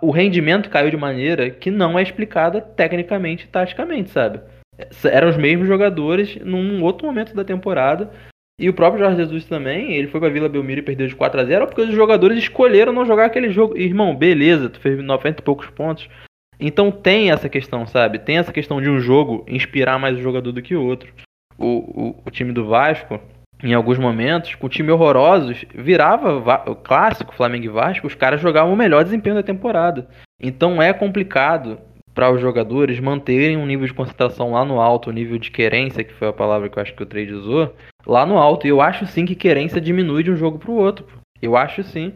O rendimento caiu de maneira que não é explicada tecnicamente e taticamente, sabe? Eram os mesmos jogadores num outro momento da temporada. E o próprio Jorge Jesus também, ele foi pra Vila Belmiro e perdeu de 4 a 0 porque os jogadores escolheram não jogar aquele jogo. Irmão, beleza, tu fez 90 e poucos pontos. Então tem essa questão, sabe? Tem essa questão de um jogo inspirar mais o jogador do que o outro. O, o, o time do Vasco, em alguns momentos, com time horrorosos, virava o clássico Flamengo e Vasco, os caras jogavam o melhor desempenho da temporada. Então é complicado para os jogadores manterem um nível de concentração lá no alto, o nível de querência, que foi a palavra que eu acho que o trade usou, lá no alto. E eu acho sim que querência diminui de um jogo para o outro. Eu acho sim.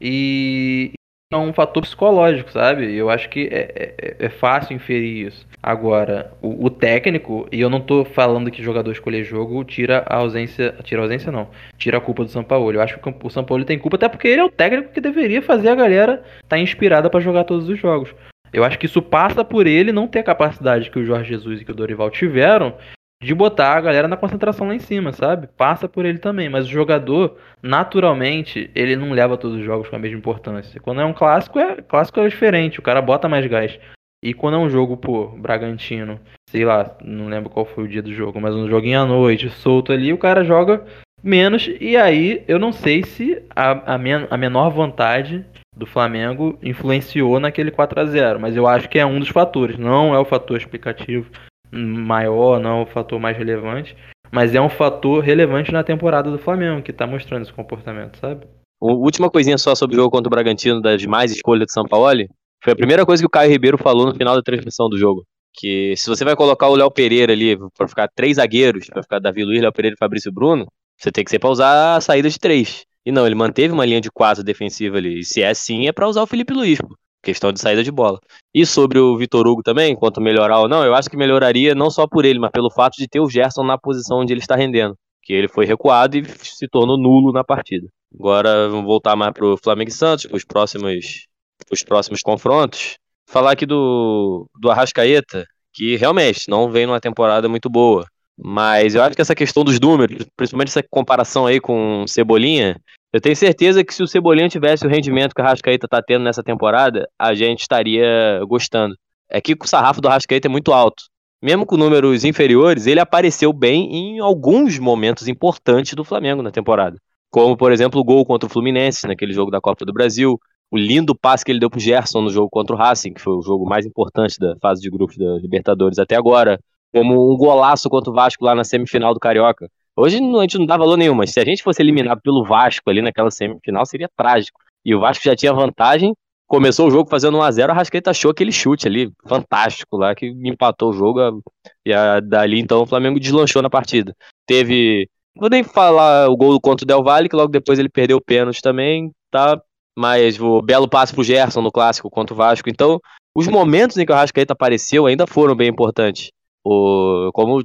E é um fator psicológico, sabe? Eu acho que é, é, é fácil inferir isso. Agora, o, o, técnico, e eu não tô falando que jogador escolher jogo tira a ausência. Tira a ausência, não. Tira a culpa do São Paulo. Eu acho que o São Paulo tem culpa, até porque ele é o técnico que deveria fazer a galera estar tá inspirada para jogar todos os jogos. Eu acho que isso passa por ele não ter a capacidade que o Jorge Jesus e que o Dorival tiveram de botar a galera na concentração lá em cima, sabe? Passa por ele também, mas o jogador, naturalmente, ele não leva todos os jogos com a mesma importância. Quando é um clássico, é clássico é diferente, o cara bota mais gás. E quando é um jogo, pô, Bragantino, sei lá, não lembro qual foi o dia do jogo, mas um joguinho à noite, solto ali, o cara joga menos. E aí eu não sei se a, a, men a menor vontade do Flamengo influenciou naquele 4 a 0 mas eu acho que é um dos fatores, não é o fator explicativo maior, não é o fator mais relevante, mas é um fator relevante na temporada do Flamengo, que tá mostrando esse comportamento, sabe? Última coisinha só sobre o jogo contra o Bragantino, das mais escolhas de São Paulo. Foi a primeira coisa que o Caio Ribeiro falou no final da transmissão do jogo. Que se você vai colocar o Léo Pereira ali para ficar três zagueiros, para ficar Davi Luiz, Léo Pereira e Fabrício Bruno, você tem que ser para usar a saída de três. E não, ele manteve uma linha de quatro defensiva ali. E se é sim, é para usar o Felipe Luiz, pô. Questão de saída de bola. E sobre o Vitor Hugo também, quanto melhorar ou não, eu acho que melhoraria não só por ele, mas pelo fato de ter o Gerson na posição onde ele está rendendo. Que ele foi recuado e se tornou nulo na partida. Agora vamos voltar mais pro Flamengo e Santos, os próximos os próximos confrontos. Falar aqui do, do Arrascaeta, que realmente não vem numa temporada muito boa. Mas eu acho que essa questão dos números, principalmente essa comparação aí com Cebolinha, eu tenho certeza que se o Cebolinha tivesse o rendimento que o Arrascaeta está tendo nessa temporada, a gente estaria gostando. É que o sarrafo do Arrascaeta é muito alto. Mesmo com números inferiores, ele apareceu bem em alguns momentos importantes do Flamengo na temporada. Como, por exemplo, o gol contra o Fluminense, naquele jogo da Copa do Brasil, o lindo passe que ele deu pro Gerson no jogo contra o Racing, que foi o jogo mais importante da fase de grupos da Libertadores até agora, como um golaço contra o Vasco lá na semifinal do Carioca. Hoje a gente não dá valor nenhum, mas se a gente fosse eliminado pelo Vasco ali naquela semifinal, seria trágico. E o Vasco já tinha vantagem, começou o jogo fazendo 1x0, a Rascaeta achou aquele chute ali, fantástico lá, que empatou o jogo, e a, dali então o Flamengo deslanchou na partida. Teve, vou nem falar o gol contra o Del Valle, que logo depois ele perdeu o pênalti também, tá mas o belo passe pro Gerson no clássico contra o Vasco. Então, os momentos em que o Arrascaeta apareceu ainda foram bem importantes. O, como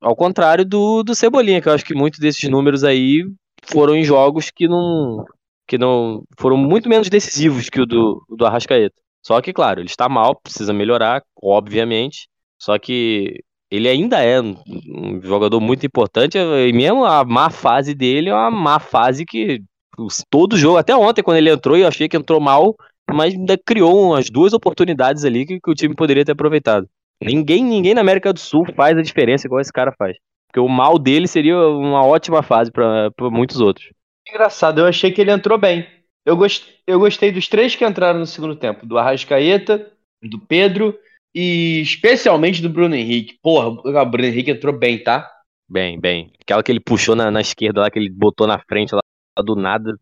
ao contrário do, do Cebolinha, que eu acho que muitos desses números aí foram em jogos que não que não foram muito menos decisivos que o do, do Arrascaeta. Só que, claro, ele está mal, precisa melhorar, obviamente. Só que ele ainda é um jogador muito importante, e mesmo a má fase dele é uma má fase que todo jogo, até ontem, quando ele entrou, eu achei que entrou mal, mas ainda criou umas duas oportunidades ali que, que o time poderia ter aproveitado. Ninguém, ninguém na América do Sul faz a diferença igual esse cara faz. Porque o mal dele seria uma ótima fase para muitos outros. Engraçado, eu achei que ele entrou bem. Eu, gost, eu gostei dos três que entraram no segundo tempo: do Arrascaeta, do Pedro e especialmente do Bruno Henrique. Porra, o Bruno Henrique entrou bem, tá? Bem, bem. Aquela que ele puxou na, na esquerda lá, que ele botou na frente lá do nada,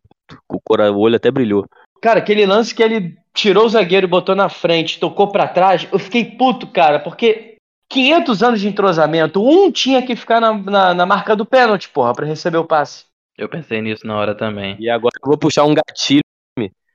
o, o olho até brilhou. Cara, aquele lance que ele tirou o zagueiro e botou na frente, tocou para trás, eu fiquei puto, cara, porque 500 anos de entrosamento, um tinha que ficar na, na, na marca do pênalti, porra, pra receber o passe. Eu pensei nisso na hora também. E agora eu vou puxar um gatilho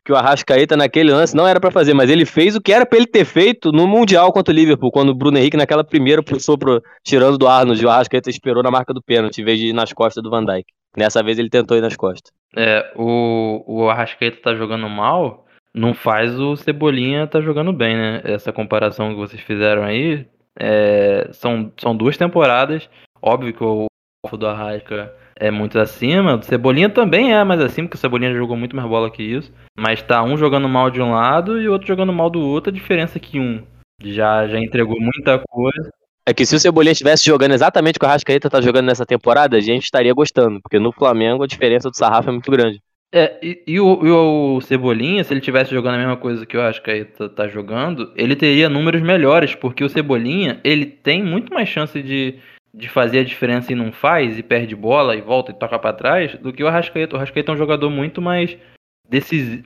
que o Arrascaeta naquele lance não era para fazer, mas ele fez o que era para ele ter feito no Mundial contra o Liverpool, quando o Bruno Henrique naquela primeira puxou pro, tirando do Arnold, o Arrascaeta esperou na marca do pênalti, em vez de ir nas costas do Van Dijk. Nessa vez ele tentou ir nas costas. É, o, o Arrascaeta tá jogando mal, não faz o Cebolinha tá jogando bem, né? Essa comparação que vocês fizeram aí, é, são, são duas temporadas, óbvio que o alvo do Arrasca é muito acima. O Cebolinha também é mais acima, porque o Cebolinha jogou muito mais bola que isso. Mas tá um jogando mal de um lado e o outro jogando mal do outro. A diferença é que um já, já entregou muita coisa. É que se o Cebolinha estivesse jogando exatamente o que o Arrascaeta tá jogando nessa temporada, a gente estaria gostando. Porque no Flamengo a diferença do Sarrafa é muito grande. É, e, e, o, e, o, Cebolinha, se ele tivesse jogando a mesma coisa que o Arrascaeta tá jogando, ele teria números melhores, porque o Cebolinha, ele tem muito mais chance de de fazer a diferença e não faz, e perde bola e volta e toca para trás, do que o Arrascaeta. O Arrascaeta é um jogador muito mais,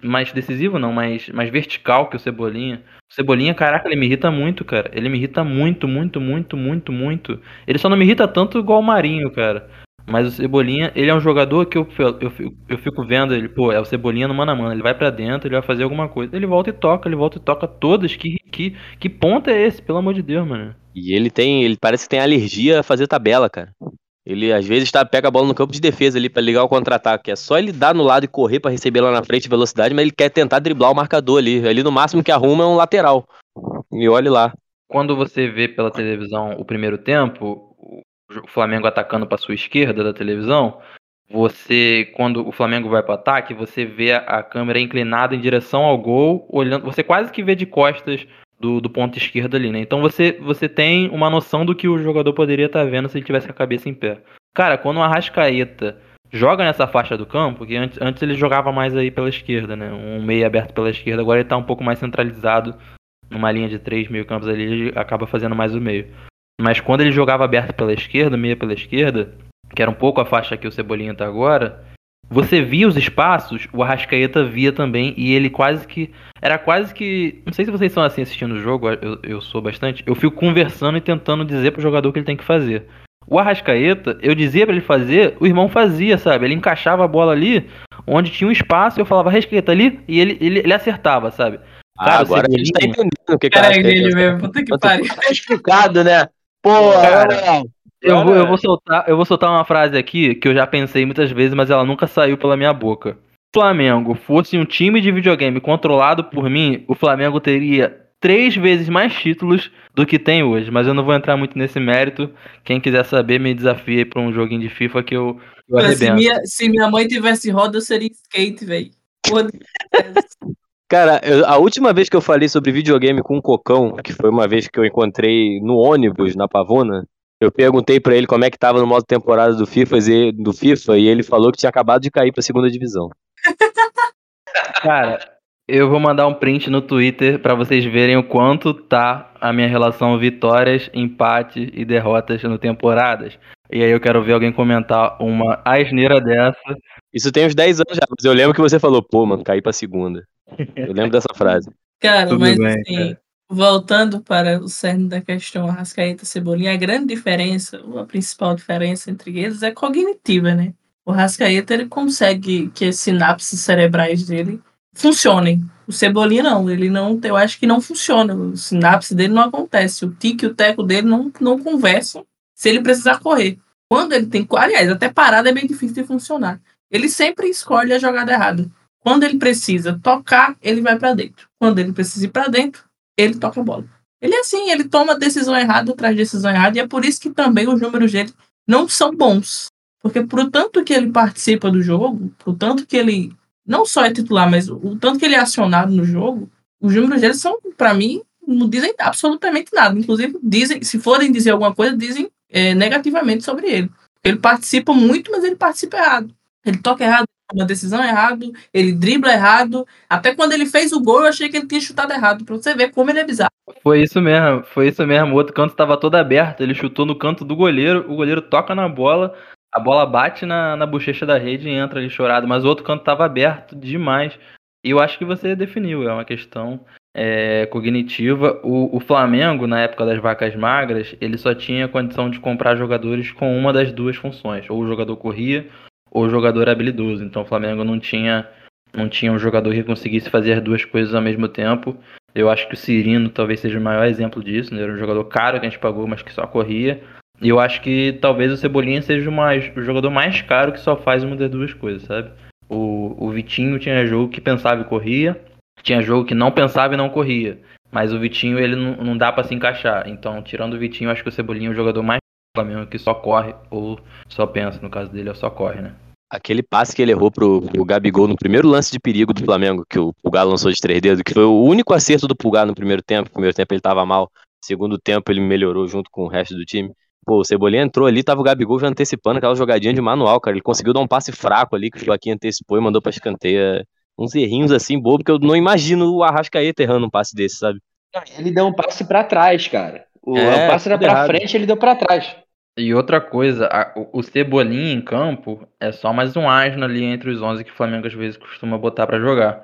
mais decisivo, não, mais, mais vertical que o Cebolinha. O Cebolinha, caraca, ele me irrita muito, cara. Ele me irrita muito, muito, muito, muito, muito. Ele só não me irrita tanto igual o Marinho, cara. Mas o Cebolinha, ele é um jogador que eu, eu, eu fico vendo ele, pô, é o Cebolinha no mano a mano. Ele vai para dentro, ele vai fazer alguma coisa. Ele volta e toca, ele volta e toca todas. Que, que, que ponto é esse, pelo amor de Deus, mano? E ele tem, ele parece que tem alergia a fazer tabela, cara. Ele às vezes tá, pega a bola no campo de defesa ali para ligar o contra-ataque. É só ele dar no lado e correr para receber lá na frente velocidade, mas ele quer tentar driblar o marcador ali. Ali no máximo que arruma é um lateral. E olhe lá. Quando você vê pela televisão o primeiro tempo, o Flamengo atacando para sua esquerda da televisão, você quando o Flamengo vai para ataque, você vê a câmera inclinada em direção ao gol, olhando, você quase que vê de costas do, do ponto esquerdo ali, né? Então você, você tem uma noção do que o jogador poderia estar tá vendo se ele tivesse a cabeça em pé. Cara, quando o Arrascaeta joga nessa faixa do campo, que antes, antes ele jogava mais aí pela esquerda, né? Um meio aberto pela esquerda, agora ele tá um pouco mais centralizado numa linha de três meio campos ali, ele acaba fazendo mais o meio. Mas quando ele jogava aberto pela esquerda, meia pela esquerda, que era um pouco a faixa que o Cebolinha tá agora, você via os espaços, o Arrascaeta via também, e ele quase que. Era quase que. Não sei se vocês estão assim assistindo o jogo, eu, eu sou bastante. Eu fico conversando e tentando dizer pro jogador o que ele tem que fazer. O Arrascaeta, eu dizia para ele fazer, o irmão fazia, sabe? Ele encaixava a bola ali, onde tinha um espaço, eu falava Arrascaeta ali, e ele, ele, ele acertava, sabe? Ah, Cara, agora a gente tá entendendo o que, que Cara, ele mesmo, puta que pariu. Tá explicado, né? Pô, cara, eu vou, eu, vou soltar, eu vou soltar uma frase aqui que eu já pensei muitas vezes, mas ela nunca saiu pela minha boca. Se o Flamengo fosse um time de videogame controlado por mim, o Flamengo teria três vezes mais títulos do que tem hoje. Mas eu não vou entrar muito nesse mérito. Quem quiser saber, me desafie para um joguinho de FIFA que eu, eu se minha, se minha mãe tivesse roda, eu seria skate, velho. Cara, eu, a última vez que eu falei sobre videogame com o Cocão, que foi uma vez que eu encontrei no ônibus na Pavona, eu perguntei para ele como é que tava no modo temporada do FIFA, do FIFA e ele falou que tinha acabado de cair pra segunda divisão. (laughs) Cara, eu vou mandar um print no Twitter para vocês verem o quanto tá a minha relação vitórias, empate e derrotas no temporadas. E aí eu quero ver alguém comentar uma asneira dessa. Isso tem uns 10 anos já, mas eu lembro que você falou, pô, mano, caí pra segunda. Eu lembro dessa frase. Cara, Tudo mas bem, assim, cara. Voltando para o cerne da questão Arrascaeta e Cebolinha, a grande diferença, a principal diferença entre eles é cognitiva, né? O Arrascaeta, ele consegue que as sinapses cerebrais dele funcionem. O Cebolinha não, ele não, eu acho que não funciona. O sinapse dele não acontece. O tique e o teco dele não, não conversam se ele precisar correr. Quando ele tem, aliás, até parada é bem difícil de funcionar. Ele sempre escolhe a jogada errada. Quando ele precisa tocar, ele vai para dentro. Quando ele precisa ir para dentro, ele toca a bola. Ele é assim, ele toma decisão errada atrás de decisão errada, e é por isso que também os números dele não são bons. Porque pro tanto que ele participa do jogo, pro tanto que ele não só é titular, mas o tanto que ele é acionado no jogo, os números dele são, para mim, não dizem absolutamente nada. Inclusive, dizem, se forem dizer alguma coisa, dizem é, negativamente sobre ele. Ele participa muito, mas ele participa errado. Ele toca errado, uma decisão errada, ele dribla errado. Até quando ele fez o gol, eu achei que ele tinha chutado errado, pra você ver como ele é bizarro. Foi isso mesmo, foi isso mesmo. O outro canto estava todo aberto, ele chutou no canto do goleiro, o goleiro toca na bola, a bola bate na, na bochecha da rede e entra ali chorado, mas o outro canto estava aberto demais. E eu acho que você definiu, é uma questão é, cognitiva. O, o, Flamengo, na época das vacas magras, ele só tinha condição de comprar jogadores com uma das duas funções. Ou o jogador corria, ou jogador habilidoso. Então o Flamengo não tinha, não tinha um jogador que conseguisse fazer as duas coisas ao mesmo tempo. Eu acho que o Cirino talvez seja o maior exemplo disso. Né? Era um jogador caro que a gente pagou, mas que só corria. E eu acho que talvez o Cebolinha seja o, mais, o jogador mais caro que só faz uma das duas coisas, sabe? O, o Vitinho tinha jogo que pensava e corria, tinha jogo que não pensava e não corria. Mas o Vitinho, ele não, não dá para se encaixar. Então, tirando o Vitinho, acho que o Cebolinha é o jogador mais Flamengo que só corre ou só pensa. No caso dele, é só corre, né? Aquele passe que ele errou pro, pro Gabigol no primeiro lance de perigo do Flamengo, que o Pulgar lançou de três dedos, que foi o único acerto do Pulgar no primeiro tempo. No primeiro tempo ele tava mal, segundo tempo ele melhorou junto com o resto do time. Pô, o Cebolinha entrou ali, tava o Gabigol já antecipando aquela jogadinha de manual, cara. Ele conseguiu dar um passe fraco ali, que o Joaquim antecipou e mandou pra escanteia. Uns errinhos assim, bobo, que eu não imagino o Arrascaeta errando um passe desse, sabe? Ele deu um passe para trás, cara. O, é, passe era pra errado. frente, ele deu para trás. E outra coisa, a- o, Cebolinha em campo é só mais um asno ali entre os 11 que o Flamengo às vezes costuma botar pra jogar.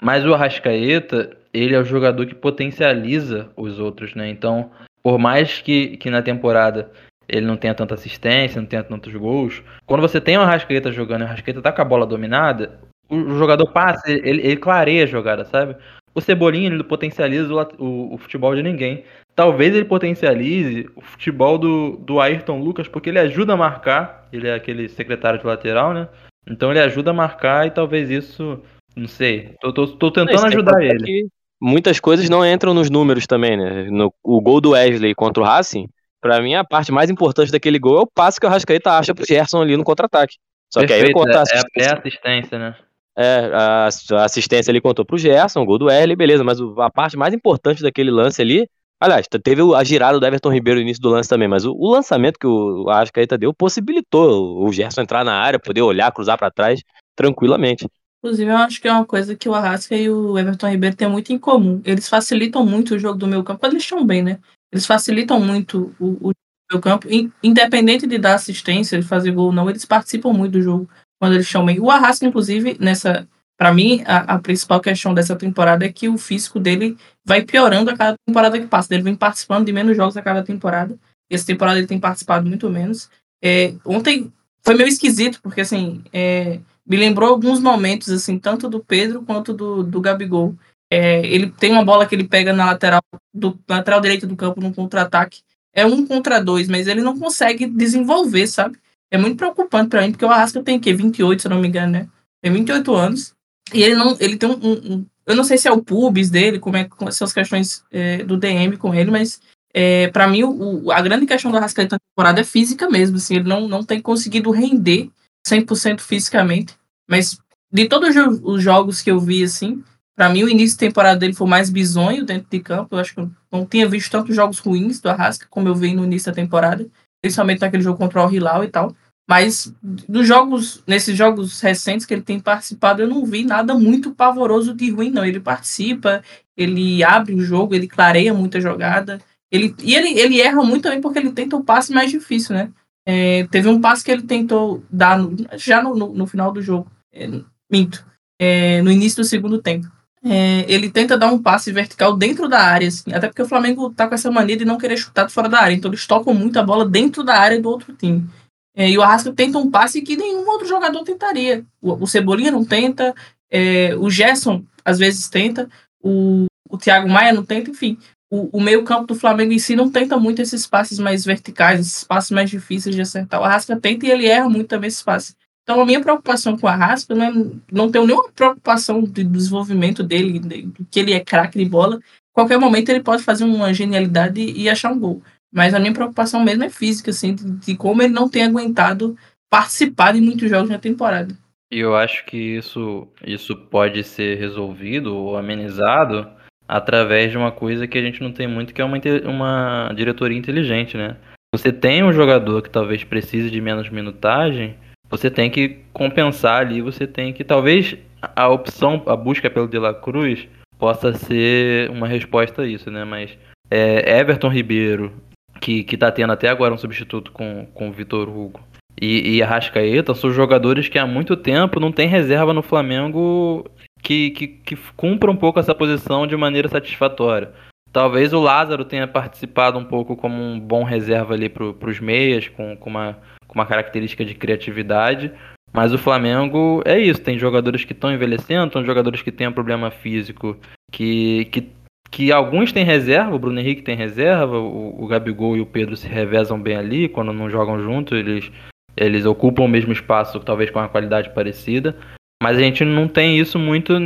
Mas o Arrascaeta, ele é o jogador que potencializa os outros, né? Então, por mais que, que na temporada ele não tenha tanta assistência, não tenha tantos gols, quando você tem o Arrascaeta jogando e o Arrascaeta tá com a bola dominada, o, o jogador passa, ele, ele clareia a jogada, sabe? O Cebolinha, ele não potencializa o, o- o futebol de ninguém. Talvez ele potencialize o futebol do, do Ayrton Lucas, porque ele ajuda a marcar, ele é aquele secretário de lateral, né? Então ele ajuda a marcar e talvez isso, não sei, tô, tô, tô tentando Não, sem ajudar ele. que Muitas coisas não entram nos números também, né? No, o gol do Wesley contra o Racing, pra mim a parte mais importante daquele gol é o passe que o Rascaeta acha pro Gerson ali no contra-ataque. Só que aí Perfeito, conta a é, é, é assistência, né? É, a, assistência ali contou pro Gerson, gol do Wesley, beleza, mas a parte mais importante daquele lance ali, aliás, teve a girada do Everton Ribeiro no início do lance também, mas o, o lançamento que o Arrascaeta deu possibilitou o Gerson entrar na área, poder olhar, cruzar pra trás tranquilamente. Inclusive, eu acho que é uma coisa que o Arrasca e o Everton Ribeiro têm muito em comum. Eles facilitam muito o jogo do meu campo, quando eles estão bem, né? Eles facilitam muito o, o meu campo, in- independente de dar assistência, de fazer gol ou não, eles participam muito do jogo quando eles bem. O Arrasca, inclusive, nessa. Pra mim, a, a principal questão dessa temporada é que o físico dele vai piorando a cada temporada que passa. Ele vem participando de menos jogos a cada temporada. E essa temporada ele tem participado muito menos. É, ontem foi meio esquisito, porque assim, é, me lembrou alguns momentos, assim, tanto do Pedro quanto do, do Gabigol. É, ele tem uma bola que ele pega na lateral do na lateral direita do campo num contra-ataque. É um contra dois, mas ele não consegue desenvolver, sabe? É muito preocupante pra mim, porque o Arrasca tem o quê? 28, se eu não me engano, né? Tem 28 anos. E ele não. Ele tem um. um- eu não sei se é o pubis dele, como é como são as questões é, do DM com ele, mas é, para mim o, a grande questão do Arrascaeta na temporada é física mesmo. Assim, ele não, não tem conseguido render 100% fisicamente. Mas de todos os jo- os jogos que eu vi, assim, Pra mim, o início de temporada dele foi mais bizonho dentro de campo. Eu acho que eu não tinha visto tantos jogos ruins do Arrasca como eu vi no início da temporada. Principalmente naquele jogo contra o Hilal e tal. Mas dos jogos, nesses jogos recentes que ele tem participado, eu não vi nada muito pavoroso de ruim, não. Ele participa, ele abre o jogo, ele clareia muita jogada. Ele, e ele, ele erra muito também porque ele tenta o passe mais difícil, né? É, teve um passe que ele tentou dar no- já no, no, no final do jogo. É, minto. É, no início do segundo tempo. É, ele tenta dar um passe vertical dentro da área, assim, até porque o Flamengo tá com essa mania de não querer chutar de fora da área, então eles tocam muito a bola dentro da área do outro time. É, e o Arrasca tenta um passe que nenhum outro jogador tentaria. O, o Cebolinha não tenta, é, o Gerson às vezes tenta, o, o Thiago Maia não tenta, enfim. O, o meio campo do Flamengo em si não tenta muito esses passes mais verticais, esses passes mais difíceis de acertar. O Arrasca tenta e ele erra muito também esses passes. Então, a minha preocupação com o Arrasca não, é, não tenho nenhuma preocupação de- desenvolvimento dele, de, que ele é craque de bola. Qualquer momento ele pode fazer uma genialidade e, e achar um gol. Mas a minha preocupação mesmo é física, assim, de, de como ele não tem aguentado participar de muitos jogos na temporada. E eu acho que isso, isso pode ser resolvido ou amenizado através de uma coisa que a gente não tem muito, que é uma, uma diretoria inteligente, né? Você tem um jogador que talvez precise de menos minutagem, você tem que compensar ali, você tem que. Talvez a opção, a busca pelo De La Cruz possa ser uma resposta a isso, né? Mas é, Everton Ribeiro, que, que tá tendo até agora um substituto com, com o Vitor Hugo, e, e Arrascaeta são jogadores que há muito tempo não tem reserva no Flamengo que, que, que cumpra um pouco essa posição de maneira satisfatória. Talvez o Lázaro tenha participado um pouco como um bom reserva ali para os meias, com, com, uma, com uma característica de criatividade. Mas o Flamengo é isso, tem jogadores que estão envelhecendo, tem jogadores que têm um problema físico, que, que, que alguns têm reserva, o Bruno Henrique tem reserva, o, o Gabigol e o Pedro se revezam bem ali, quando não jogam junto, eles, eles ocupam o mesmo espaço, talvez com uma qualidade parecida. Mas a gente não tem isso muito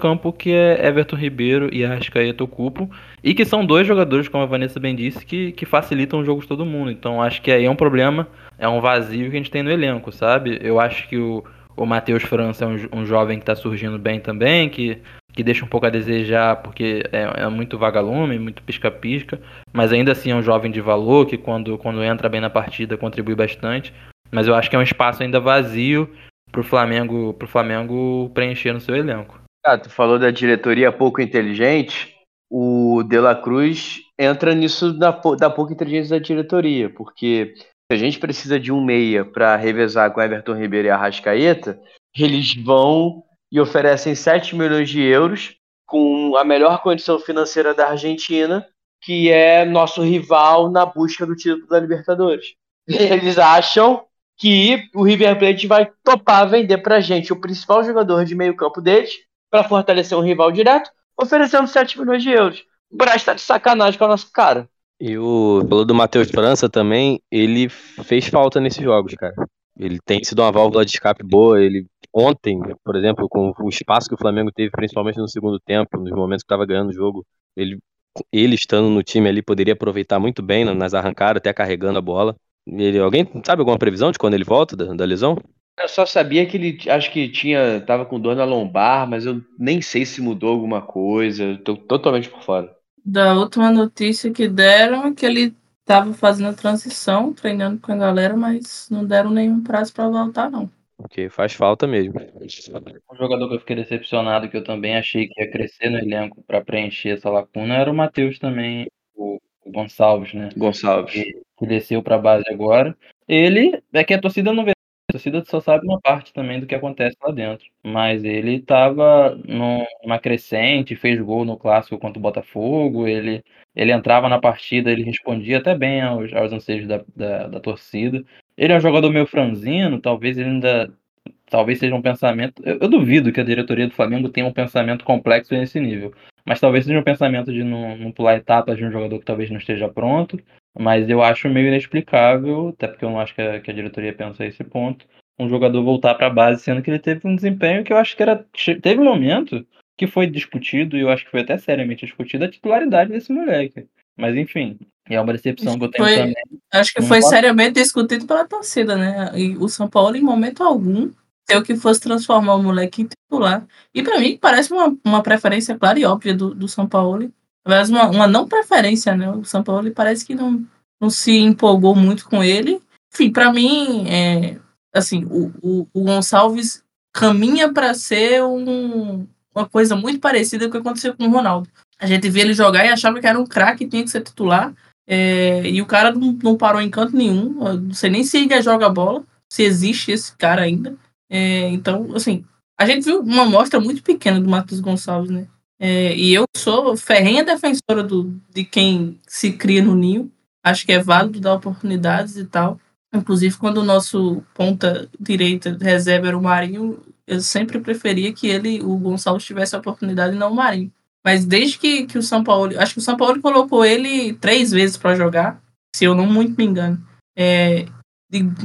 campo que é Everton Ribeiro e Arrascaeta ocupam. E que são dois jogadores, como a Vanessa bem disse, que, que facilitam o jogo de todo mundo. Então acho que aí é um problema, é um vazio que a gente tem no elenco, sabe? Eu acho que o, o Matheus França é um, um jovem que está surgindo bem também, que, que deixa um pouco a desejar, porque é, é muito vagalume, muito pisca-pisca. Mas ainda assim é um jovem de valor, que quando, quando entra bem na partida contribui bastante. Mas eu acho que é um espaço ainda vazio pro Flamengo, pro Flamengo preencher no seu elenco. Ah, tu falou da diretoria pouco inteligente. O De La Cruz entra nisso da, da pouca inteligência da diretoria, porque se a gente precisa de um meia para revezar com Everton Ribeiro e Arrascaeta, eles vão e oferecem 7 milhões de euros com a melhor condição financeira da Argentina, que é nosso rival na busca do título da Libertadores. Eles acham que o River Plate vai topar vender pra gente o principal jogador de meio campo deles para fortalecer um rival direto, oferecendo 7 milhões de euros. O Braz tá de sacanagem com a nossa cara. E o falou do Matheus França também, ele fez falta nesses jogos, cara. Ele tem sido uma válvula de escape boa. Ele ontem, por exemplo, com o espaço que o Flamengo teve, principalmente no segundo tempo, nos momentos que estava ganhando o jogo, ele, ele estando no time ali poderia aproveitar muito bem nas arrancadas, até carregando a bola. Ele, alguém sabe alguma previsão de quando ele volta da, da lesão? Eu só sabia que ele acho que tinha tava com dor na lombar, mas eu nem sei se mudou alguma coisa. Eu tô totalmente por fora. Da última notícia que deram é que ele estava fazendo a transição, treinando com a galera, mas não deram nenhum prazo para voltar, não. Porque faz falta mesmo. Um jogador que eu fiquei decepcionado, que eu também achei que ia crescer no elenco para preencher essa lacuna, era o Matheus também, o, Gonçalves, né? Gonçalves. Que, que desceu para base agora. Ele, é que a torcida não vê torcida só sabe uma parte também do que acontece lá dentro. Mas ele estava numa crescente, fez gol no clássico contra o Botafogo, ele, ele entrava na partida, ele respondia até bem aos, aos anseios da, da, da torcida. Ele é um jogador meio franzino, talvez ele ainda. Talvez seja um pensamento. Eu, eu, duvido que a diretoria do Flamengo tenha um pensamento complexo nesse nível. Mas talvez seja um pensamento de não, não pular etapas de um jogador que talvez não esteja pronto. Mas eu acho meio inexplicável, até porque eu não acho que a, que a diretoria pensa a esse ponto, um jogador voltar para a base, sendo que ele teve um desempenho que eu acho que era. Teve um momento que foi discutido, e eu acho que foi até seriamente discutido, a titularidade desse moleque. Mas enfim, é uma decepção que eu tenho foi, também. Acho que foi pode... seriamente discutido pela torcida, né? E o São Paulo, em momento algum, o que fosse transformar o moleque em titular. E para mim, parece uma, uma preferência clara e óbvia do, do São Paulo Aliás, uma, uma não preferência, né? O São Paulo parece que não, não se empolgou muito com ele. Enfim, para mim, é, assim, o, o, o Gonçalves caminha para ser um, uma coisa muito parecida com o que aconteceu com o Ronaldo. A gente via ele jogar e achava que era um craque, tinha que ser titular. É, e o cara não, não, parou em canto nenhum. Não sei nem se ainda joga bola, se existe esse cara ainda. É, então, assim, a gente viu uma amostra muito pequena do Matheus Gonçalves, né? É, e eu sou ferrenha defensora do, de quem se cria no ninho. Acho que é válido dar oportunidades e tal. Inclusive, quando o nosso ponta direita reserva era o Marinho, eu sempre preferia que ele, o Gonçalves, tivesse a oportunidade e não o Marinho. Mas desde que, que o São Paulo. Acho que o São Paulo colocou ele três vezes para jogar, se eu não muito me engano. É,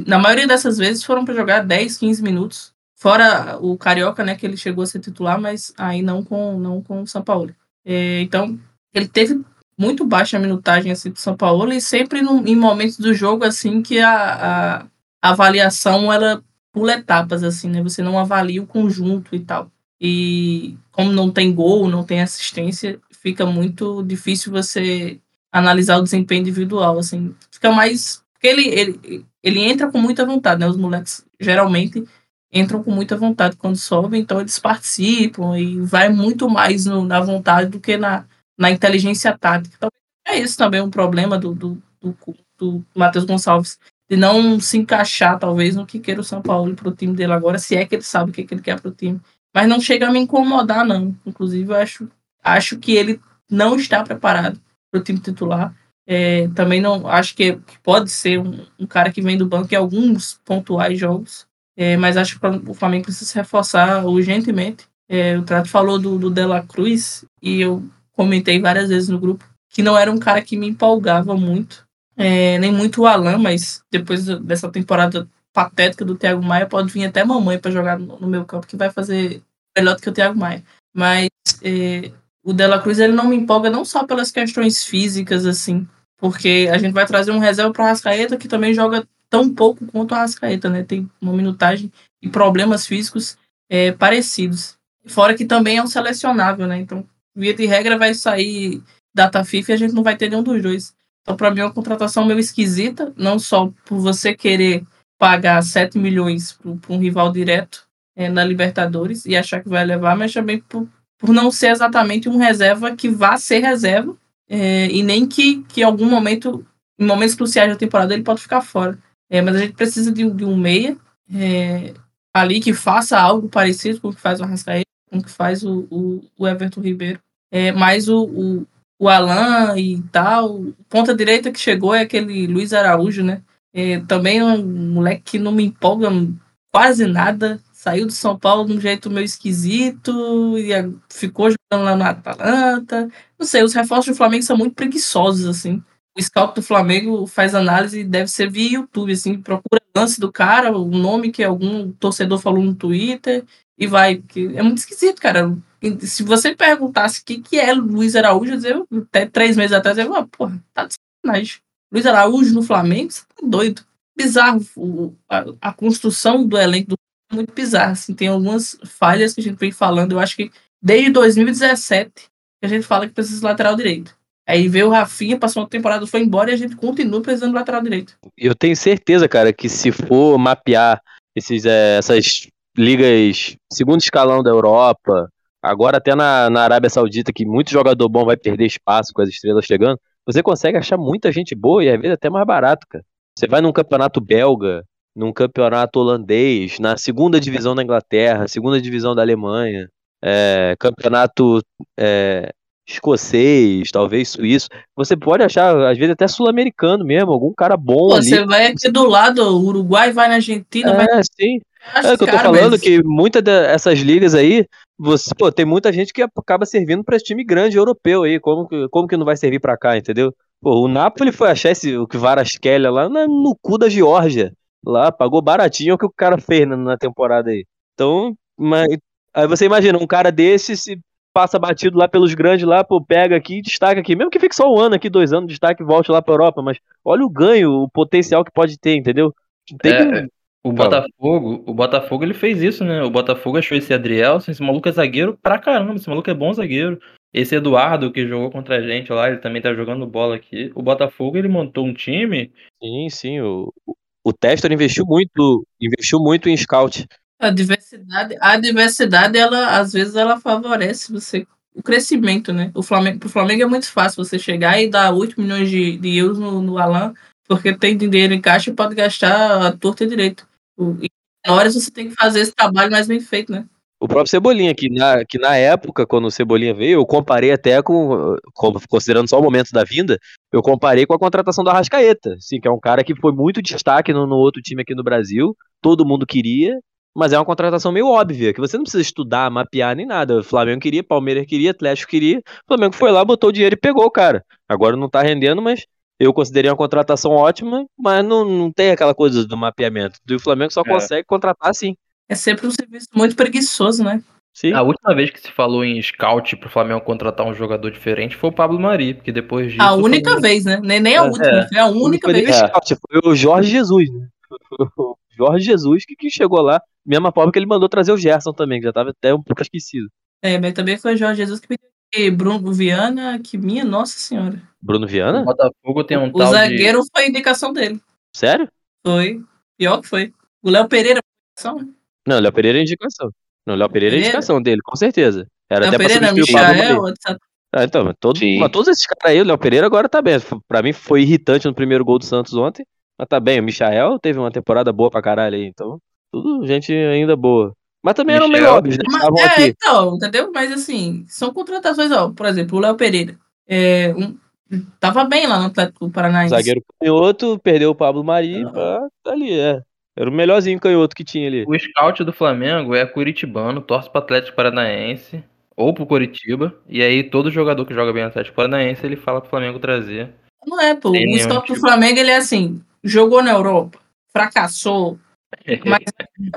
na maioria dessas vezes foram para jogar 10, 15 minutos. Fora o Carioca, né, que ele chegou a ser titular, mas aí não com, não com o São Paulo. É, então, ele teve muito baixa minutagem assim, do São Paulo e sempre no, em momentos do jogo assim que a, a, avaliação ela pula etapas assim, né? Você não avalia o conjunto e tal. E como não tem gol, não tem assistência, fica muito difícil você analisar o desempenho individual, assim. Fica mais porque ele, ele, ele entra com muita vontade, né? Os moleques geralmente entram com muita vontade quando sobem, então eles participam e vai muito mais no, na vontade do que na, na inteligência tática. Então, é isso também um problema do, do, do, do Matheus Gonçalves, de não se encaixar, talvez, no que queira o São Paulo para o time dele agora, se é que ele sabe o que, que ele quer para o time. Mas não chega a me incomodar, não. Inclusive, eu acho, acho que ele não está preparado para o time titular. É, também não acho que, pode ser um, um, cara que vem do banco em alguns pontuais jogos. É, mas acho que o Flamengo precisa se reforçar urgentemente. É, o Trato falou do, do Dela Cruz e eu comentei várias vezes no grupo que não era um cara que me empolgava muito, é, nem muito o Alan, mas depois dessa temporada patética do Thiago Maia, pode vir até mamãe para jogar no, no, meu campo, que vai fazer melhor do que o Thiago Maia. Mas é, o Dela Cruz ele não me empolga não só pelas questões físicas, assim, porque a gente vai trazer um reserva para o Rascaeta que também joga tão pouco quanto a Arrascaeta, né? Tem uma minutagem e problemas físicos é, parecidos. Fora que também é um selecionável, né? Então, via de regra, vai sair data FIFA e a gente não vai ter nenhum dos dois. Então, para mim, é uma contratação meio esquisita, não só por você querer pagar 7 milhões para um rival direto é, na Libertadores e achar que vai levar, mas também por, por não ser exatamente um reserva que vá ser reserva é, e nem que, que em algum momento, em momentos cruciais da temporada, ele pode ficar fora. É, mas a gente precisa de, de um meia é, ali que faça algo parecido com o que faz o Arrascaeta, com o que faz o, o, o Everton Ribeiro. É, mas o, o, o Alan e tal, ponta direita que chegou é aquele Luiz Araújo, né? É, também é um moleque que não me empolga quase nada. Saiu do São Paulo de um jeito meio esquisito e ficou jogando lá no Atalanta. Não sei, os reforços do Flamengo são muito preguiçosos, assim. O scout do Flamengo faz análise, deve ser via YouTube, assim, procura lance do cara, o nome que algum torcedor falou no Twitter e vai. porque é muito esquisito, cara. Se você perguntasse o que, que é Luiz Araújo, eu até três meses atrás, eu ia falar, porra, tá de sacanagem. Luiz Araújo no Flamengo, você tá doido. Bizarro. O- a, a construção do elenco do é muito bizarra. Assim, tem algumas falhas que a gente vem falando. Eu acho que desde 2017 que a gente fala que precisa de lateral direito. Aí veio o Rafinha, passou uma temporada, foi embora e a gente continua precisando de lateral direito. Eu tenho certeza, cara, que se for mapear esses, é, essas ligas segundo escalão da Europa, agora até na, na Arábia Saudita, que muito jogador bom vai perder espaço com as estrelas chegando, você consegue achar muita gente boa e às vezes até mais barato, cara. Você vai num campeonato belga, num campeonato holandês, na segunda divisão da Inglaterra, segunda divisão da Alemanha, é, campeonato é, escocês, talvez suíço. Você pode achar, às vezes, até sul-americano mesmo, algum cara bom Pô, ali. você vai aqui do lado, o Uruguai vai na Argentina, vai É, sim. Acho É que eu tô falando mas- que muitas dessas ligas aí, você, pô, tem muita gente que acaba servindo pra esse time grande europeu aí. Como que, como que não vai servir pra cá, entendeu? Pô, o Napoli foi achar esse, o que Varaskelia lá na- no cu da Geórgia. Lá, pagou baratinho o que o cara fez na, na temporada aí. Então, mas, aí você imagina, um cara desse se passa batido lá pelos grandes lá, pô, pega aqui e destaca aqui. Mesmo que fique só um ano aqui, dois anos, destaque e volte lá pra Europa. Mas olha o ganho, o potencial que pode ter, entendeu? Tem É, que- O. Botafogo, o Botafogo ele fez isso, né? O Botafogo achou esse Adrielson, esse maluco é zagueiro pra caramba, esse maluco é bom zagueiro. Esse Eduardo que jogou contra a gente lá, ele também tá jogando bola aqui. O Botafogo ele montou um time. Sim, sim. O, o Testor investiu muito, investiu muito em scout. A diversidade, a diversidade, ela às vezes ela favorece você o crescimento, né? O Flamengo, pro Flamengo é muito fácil você chegar e dar 8 milhões de, de euros no, no Alan, porque tem dinheiro em caixa e pode gastar a torta e direito. O- E na hora você tem que fazer esse trabalho mais bem feito, né? O próprio Cebolinha, que na, que na época, quando o Cebolinha veio, eu comparei até com, com- considerando só o momento da vinda, eu comparei com a contratação do Arrascaeta, sim, que é um cara que foi muito destaque no, no outro time aqui no Brasil, todo mundo queria, mas é uma contratação meio óbvia, que você não precisa estudar, mapear nem nada. O Flamengo queria, Palmeiras queria, Atlético queria, o Flamengo foi lá, botou o dinheiro e pegou o cara. Agora não tá rendendo, mas eu considerei uma contratação ótima, mas não, não tem aquela coisa do mapeamento. E o Flamengo só É. consegue contratar assim. É sempre um serviço muito preguiçoso, né? Sim. A última vez que se falou em scout pro Flamengo contratar um jogador diferente foi o Pablo Mari, porque depois disso. A única Flamengo- vez, né? Nem, nem a É, última, é. foi a única vez. scout, foi o Jorge Jesus, né? (laughs) O Jorge Jesus que, que chegou lá, mesma forma que ele mandou trazer o Gerson também, que já tava até um pouco esquecido. É, mas também foi o Jorge Jesus que pediu e Bruno Viana, que minha nossa senhora. Bruno O Viana? Botafogo tem um O tal zagueiro foi indicação dele. Sério? Foi. Pior que foi. O Léo Pereira foi indicação? Não, Léo Pereira é indicação. Não, Léo Pereira é Pereira? indicação dele, com certeza. Era Léo até Pereira, o Michael. Ah, então, mas, todo, mas todos esses caras aí, o Léo Pereira agora tá bem. Pra mim foi irritante no primeiro gol do Santos ontem, mas tá bem. O Michael teve uma temporada boa pra caralho aí, então tudo gente ainda boa. Mas também eram meio Michel. óbvios, né? Mas, Estavam é, aqui. então, entendeu? Mas assim, são contratações, ó. Por exemplo, o Léo Pereira. É, um, tava bem lá no Atlético Paranaense. Zagueiro canhoto, perdeu o Pablo Mari, pá, tá ali, é. Era o melhorzinho canhoto que tinha ali. O scout do Flamengo é curitibano, torce pro Atlético Paranaense ou pro Curitiba, e aí todo jogador que joga bem no Atlético Paranaense, ele fala pro Flamengo trazer. Não é, pô. O scout do tipo. Flamengo, ele é assim, jogou na Europa, fracassou, mas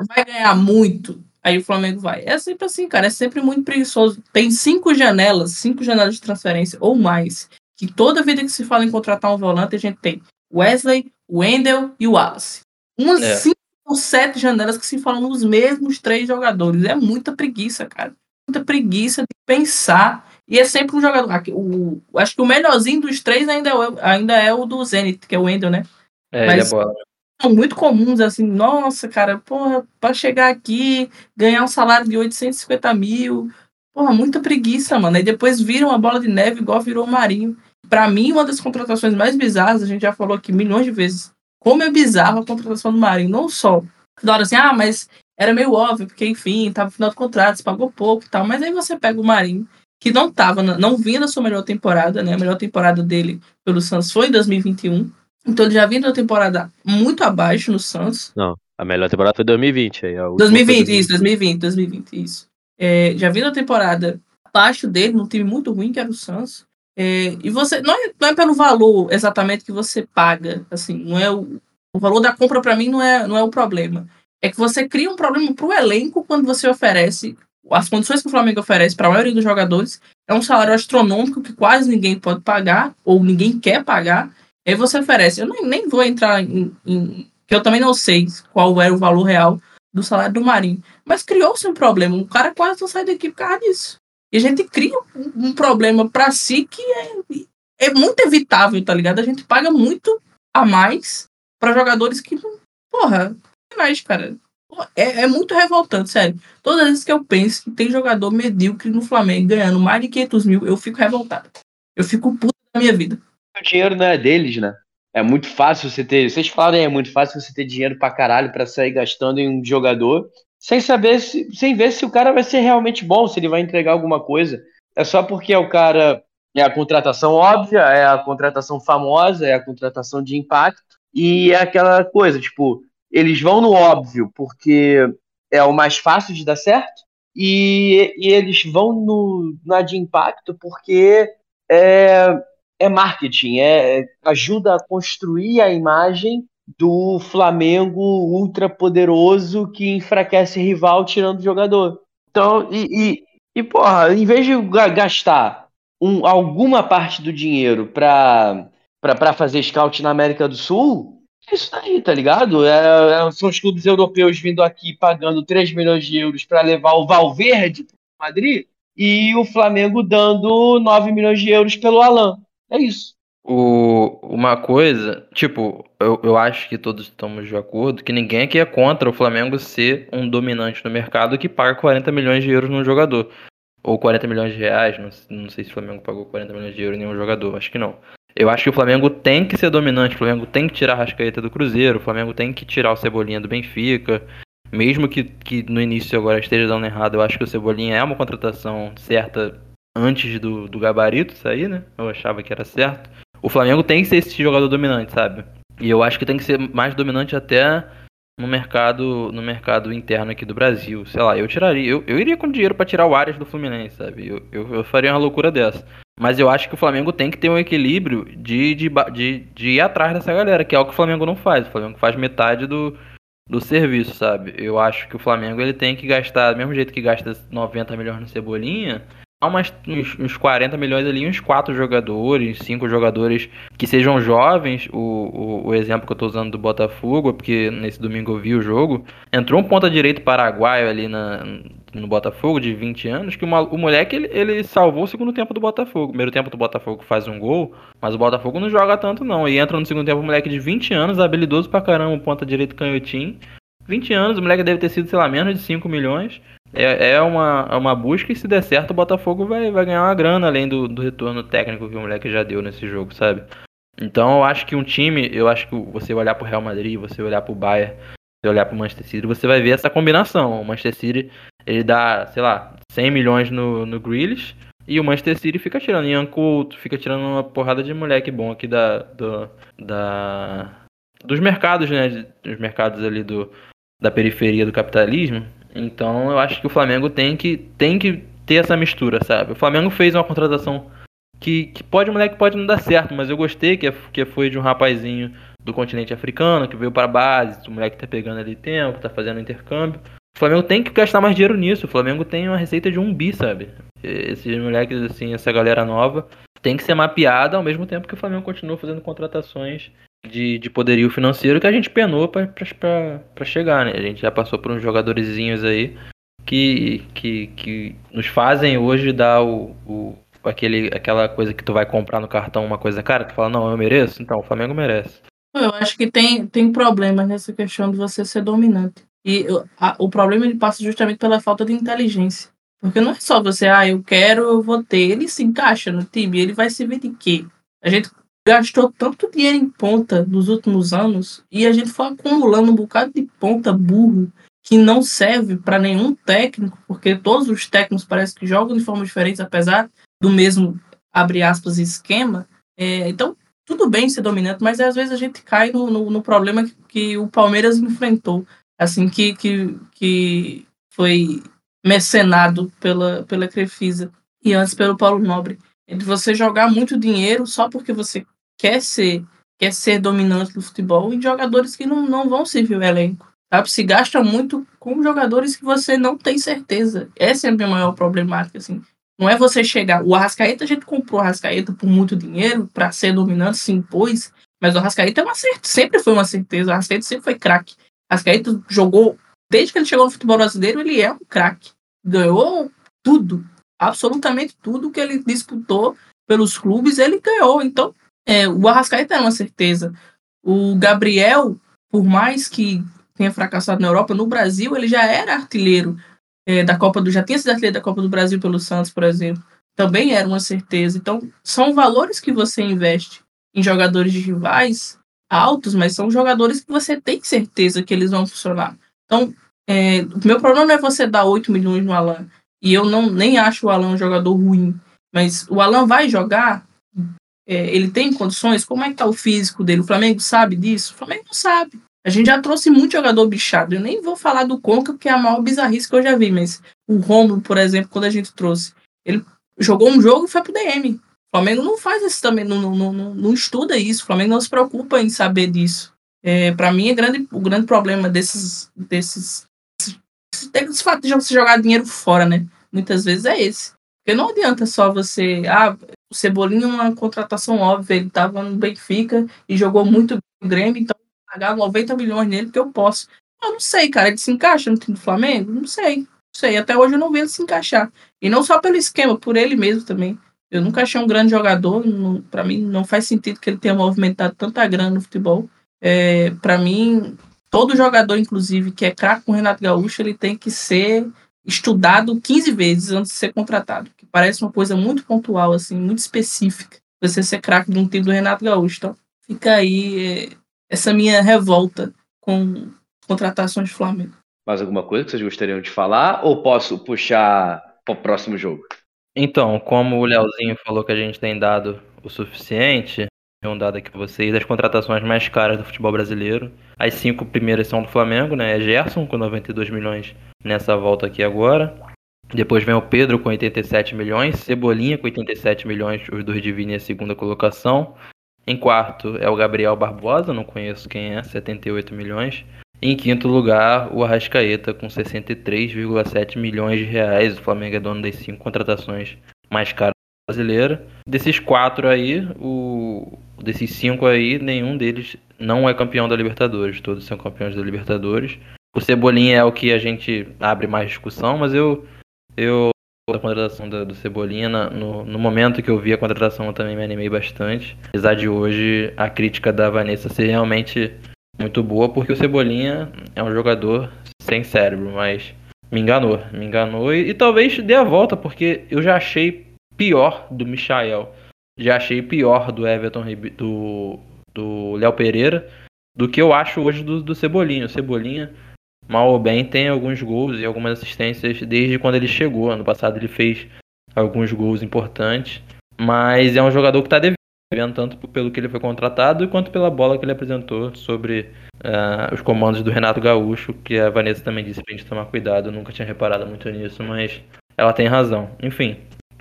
vai ganhar muito. Aí o Flamengo vai. É sempre assim, cara. É sempre muito preguiçoso. Tem cinco janelas, cinco janelas de transferência ou mais. Que toda vida que se fala em contratar um volante, a gente tem Wesley, Wendel e Wallace. Umas É. cinco ou sete janelas que se falam nos mesmos três jogadores. É muita preguiça, cara. Muita preguiça de pensar. E é sempre um jogador. O, acho que o melhorzinho dos três ainda é, o- ainda é o do Zenit, que é o Wendel, né? É, Mas- ele é bola. São muito comuns, assim, nossa, cara, porra, pra chegar aqui, ganhar um salário de 850 mil, porra, muita preguiça, mano. Aí depois viram uma bola de neve igual virou o Marinho. Pra mim, uma das contratações mais bizarras, a gente já falou aqui milhões de vezes, como é bizarro a contratação do Marinho. Não só da hora assim, ah, mas era meio óbvio, porque enfim, tava no final do contrato, se pagou pouco e tal. Mas aí você pega o Marinho, que não tava, não vinha na sua melhor temporada, né? A melhor temporada dele pelo Santos foi em 2021. Então ele já vinha na temporada muito abaixo no Santos. Não, a melhor temporada foi 2020. Aí a última 2020, foi isso, 2020, 2020, isso. É, já vinha na temporada abaixo dele, num time muito ruim que era o Santos. É, e você não é, não é pelo valor exatamente que você paga, assim, não é o, o valor da compra para mim não é, não é o problema. É que você cria um problema pro elenco quando você oferece as condições que o Flamengo oferece para a maioria dos jogadores é um salário astronômico que quase ninguém pode pagar ou ninguém quer pagar. Aí você oferece. Eu nem, nem vou entrar em, em que eu também não sei qual era o valor real do salário do Marinho, mas criou-se um problema. O cara quase não sai da equipe por causa disso. E a gente cria um, um problema para si que é, é muito evitável, tá ligado? A gente paga muito a mais para jogadores que, porra, mais, cara. É, é, muito revoltante, sério. Todas as vezes que eu penso que tem jogador medíocre no Flamengo ganhando mais de 500 mil, eu fico revoltado. Eu fico puto da minha vida. O dinheiro não é deles, né? É muito fácil você ter. Vocês falam, é muito fácil você ter dinheiro pra caralho pra sair gastando em um jogador sem saber se, sem ver se o cara vai ser realmente bom, se ele vai entregar alguma coisa. É só porque é o cara é a contratação óbvia, é a contratação famosa, é a contratação de impacto e é aquela coisa, tipo, eles vão no óbvio porque é o mais fácil de dar certo e, e eles vão no, na de impacto porque é, é marketing, é, ajuda a construir a imagem do Flamengo ultra poderoso que enfraquece rival tirando jogador. Então, e, e, e porra, em vez de gastar um, alguma parte do dinheiro para fazer scout na América do Sul, isso daí, tá ligado? É, é, são os clubes europeus vindo aqui pagando 3 milhões de euros para levar o Valverde para Madrid e o Flamengo dando 9 milhões de euros pelo Alan. É isso. O, uma coisa, tipo, eu, eu acho que todos estamos de acordo que ninguém aqui é contra o Flamengo ser um dominante no mercado que paga 40 milhões de euros num jogador. Ou 40 milhões de reais, não, não sei se o Flamengo pagou 40 milhões de euros em nenhum jogador, acho que não. Eu acho que o Flamengo tem que ser dominante, o Flamengo tem que tirar a Rascaeta do Cruzeiro, o Flamengo tem que tirar o Cebolinha do Benfica. Mesmo que, que no início agora esteja dando errado, eu acho que o Cebolinha é uma contratação certa antes do, do gabarito sair, né? Eu achava que era certo. O Flamengo tem que ser esse jogador dominante, sabe? E eu acho que tem que ser mais dominante até no mercado no mercado interno aqui do Brasil. Sei lá, eu tiraria. Eu, eu iria com dinheiro para tirar o Arias do Fluminense, sabe? Eu, eu, eu, faria uma loucura dessa. Mas eu acho que o Flamengo tem que ter um equilíbrio de, de, de, de ir atrás dessa galera, que é o que o Flamengo não faz. O Flamengo faz metade do, do serviço, sabe? Eu acho que o Flamengo ele tem que gastar, do mesmo jeito que gasta 90 milhões no Cebolinha, umas, uns, uns 40 milhões ali, uns 4 jogadores, 5 jogadores que sejam jovens. O, o, o exemplo que eu estou usando do Botafogo, porque nesse domingo eu vi o jogo, entrou um ponta-direito paraguaio ali na, no Botafogo de 20 anos, que uma, o moleque ele, ele, salvou o segundo tempo do Botafogo. primeiro tempo do Botafogo faz um gol, mas o Botafogo não joga tanto não. E entra no segundo tempo um moleque de 20 anos, habilidoso pra caramba, ponta-direito canhotinho. 20 anos, o moleque deve ter sido, sei lá, menos de 5 milhões. É, é uma, é uma busca e se der certo o Botafogo vai, vai ganhar uma grana além do, do retorno técnico que o moleque já deu nesse jogo, sabe? Então eu acho que um time, eu acho que você olhar pro Real Madrid, você olhar pro Bayern, você olhar pro Manchester City, você vai ver essa combinação. O Manchester City, ele dá, sei lá, 100 milhões no, no Grealish e o Manchester City fica tirando Ian Couto, fica tirando uma porrada de moleque bom aqui da, do, da dos mercados, né, dos mercados ali do, da periferia do capitalismo. Então eu acho que o Flamengo tem que, tem que ter essa mistura, sabe? O Flamengo fez uma contratação que, que pode, moleque, pode não dar certo, mas eu gostei que, que foi de um rapazinho do continente africano que veio para base, o moleque tá pegando ali tempo, tá fazendo intercâmbio. O Flamengo tem que gastar mais dinheiro nisso. O Flamengo tem uma receita de um bi, sabe? Esses moleques, assim, essa galera nova tem que ser mapeada ao mesmo tempo que o Flamengo continua fazendo contratações de, de poderio financeiro que a gente penou para chegar, né? A gente já passou por uns jogadorzinhos aí que, que, que nos fazem hoje dar o, o, aquele, aquela coisa que tu vai comprar no cartão, uma coisa cara, tu fala, não, eu mereço, então o Flamengo merece. Eu acho que tem, tem problemas nessa questão de você ser dominante. E a, o problema ele passa justamente pela falta de inteligência. Porque não é só você, ah, eu quero, eu vou ter. Ele se encaixa no time, ele vai servir de quê? A gente gastou tanto dinheiro em ponta nos últimos anos e a gente foi acumulando um bocado de ponta burro que não serve para nenhum técnico, porque todos os técnicos parecem que jogam de formas diferentes, apesar do mesmo, abre aspas, esquema. É, então, tudo bem ser dominante, mas às vezes a gente cai no, no, no problema que, que, o Palmeiras enfrentou, assim, que, que, que foi mecenado pela, pela Crefisa e antes pelo Paulo Nobre. De você jogar muito dinheiro só porque você quer ser quer ser dominante do futebol em jogadores que não, não vão servir o elenco. Sabe? Se gasta muito com jogadores que você não tem certeza. Essa é a minha maior problemática, assim. Não é você chegar. O Arrascaeta, a gente comprou o Arrascaeta por muito dinheiro para ser dominante, se impôs. Mas o Arrascaeta é uma certeza, sempre foi uma certeza. O Arrascaeta sempre foi craque. Arrascaeta jogou, desde que ele chegou no futebol brasileiro, ele é um craque. Ganhou tudo absolutamente tudo que ele disputou pelos clubes, ele ganhou. Então, é, o Arrascaeta é uma certeza. O Gabriel, por mais que tenha fracassado na Europa, no Brasil ele já era artilheiro é, da Copa do já tinha sido artilheiro da Copa do Brasil pelo Santos, por exemplo. Também era uma certeza. Então, são valores que você investe em jogadores de rivais altos, mas são jogadores que você tem certeza que eles vão funcionar. Então, é, o meu problema não é você dar 8 milhões no Alan. E eu não nem acho o Alan um jogador ruim. Mas o Alan vai jogar, é, ele tem condições, como é que tá o físico dele? O Flamengo sabe disso? O Flamengo não sabe. A gente já trouxe muito jogador bichado. Eu nem vou falar do Conca, porque é a maior bizarrice que eu já vi, mas o Romulo, por exemplo, quando a gente trouxe, ele jogou um jogo e foi pro DM. O Flamengo não faz isso também, não, não, não, não estuda isso. O Flamengo não se preocupa em saber disso. É, para mim, é grande, o grande problema desses, desses tem esse fato de você jogar dinheiro fora, né? Muitas vezes é esse. Porque não adianta só você. Ah, o Cebolinha é uma contratação óbvia, ele estava no Benfica e jogou muito no Grêmio, então pagar 90 milhões nele porque eu posso. Eu não sei, cara, ele se encaixa no time do Flamengo? Não sei. Não sei. Até hoje eu não vi ele se encaixar. E não só pelo esquema, por ele mesmo também. Eu nunca achei um grande jogador. para mim, não faz sentido que ele tenha movimentado tanta grana no futebol. É, para mim, todo jogador, inclusive, que é craque com o Renato Gaúcho, ele tem que ser estudado 15 vezes antes de ser contratado. Que parece uma coisa muito pontual, assim, muito específica. Você ser craque de um time do Renato Gaúcho. Então, fica aí é, essa minha revolta com contratações do Flamengo. Mais alguma coisa que vocês gostariam de falar? Ou posso puxar para o próximo jogo? Então, como o Leozinho falou que a gente tem dado o suficiente, um dado aqui para vocês das contratações mais caras do futebol brasileiro. As cinco primeiras são do Flamengo, né? É Gerson com 92 milhões nessa volta aqui agora. Depois vem o Pedro com 87 milhões, Cebolinha com 87 milhões, os dois dividem a segunda colocação. Em quarto é o Gabriel Barbosa, não conheço quem é, 78 milhões. Em quinto lugar, o Arrascaeta com 63,7 milhões de reais. O Flamengo é dono das cinco contratações mais caras brasileira. Desses quatro aí, o desses cinco aí, nenhum deles não é campeão da Libertadores. Todos são campeões da Libertadores. O Cebolinha é o que a gente abre mais discussão, mas eu eu a contratação do, do Cebolinha no, no momento que eu vi a contratação eu também me animei bastante. Apesar de hoje a crítica da Vanessa ser realmente muito boa, porque o Cebolinha é um jogador sem cérebro, mas me enganou, me enganou e, e talvez dê a volta, porque eu já achei pior do Michael. Já achei pior do Everton do, do Léo Pereira do que eu acho hoje do, do Cebolinha. O Cebolinha, mal ou bem, tem alguns gols e algumas assistências desde quando ele chegou. Ano passado ele fez alguns gols importantes, mas é um jogador que está devendo tanto pelo que ele foi contratado quanto pela bola que ele apresentou sobre uh, os comandos do Renato Gaúcho, que a Vanessa também disse pra gente tomar cuidado. Eu nunca tinha reparado muito nisso, mas ela tem razão. Enfim,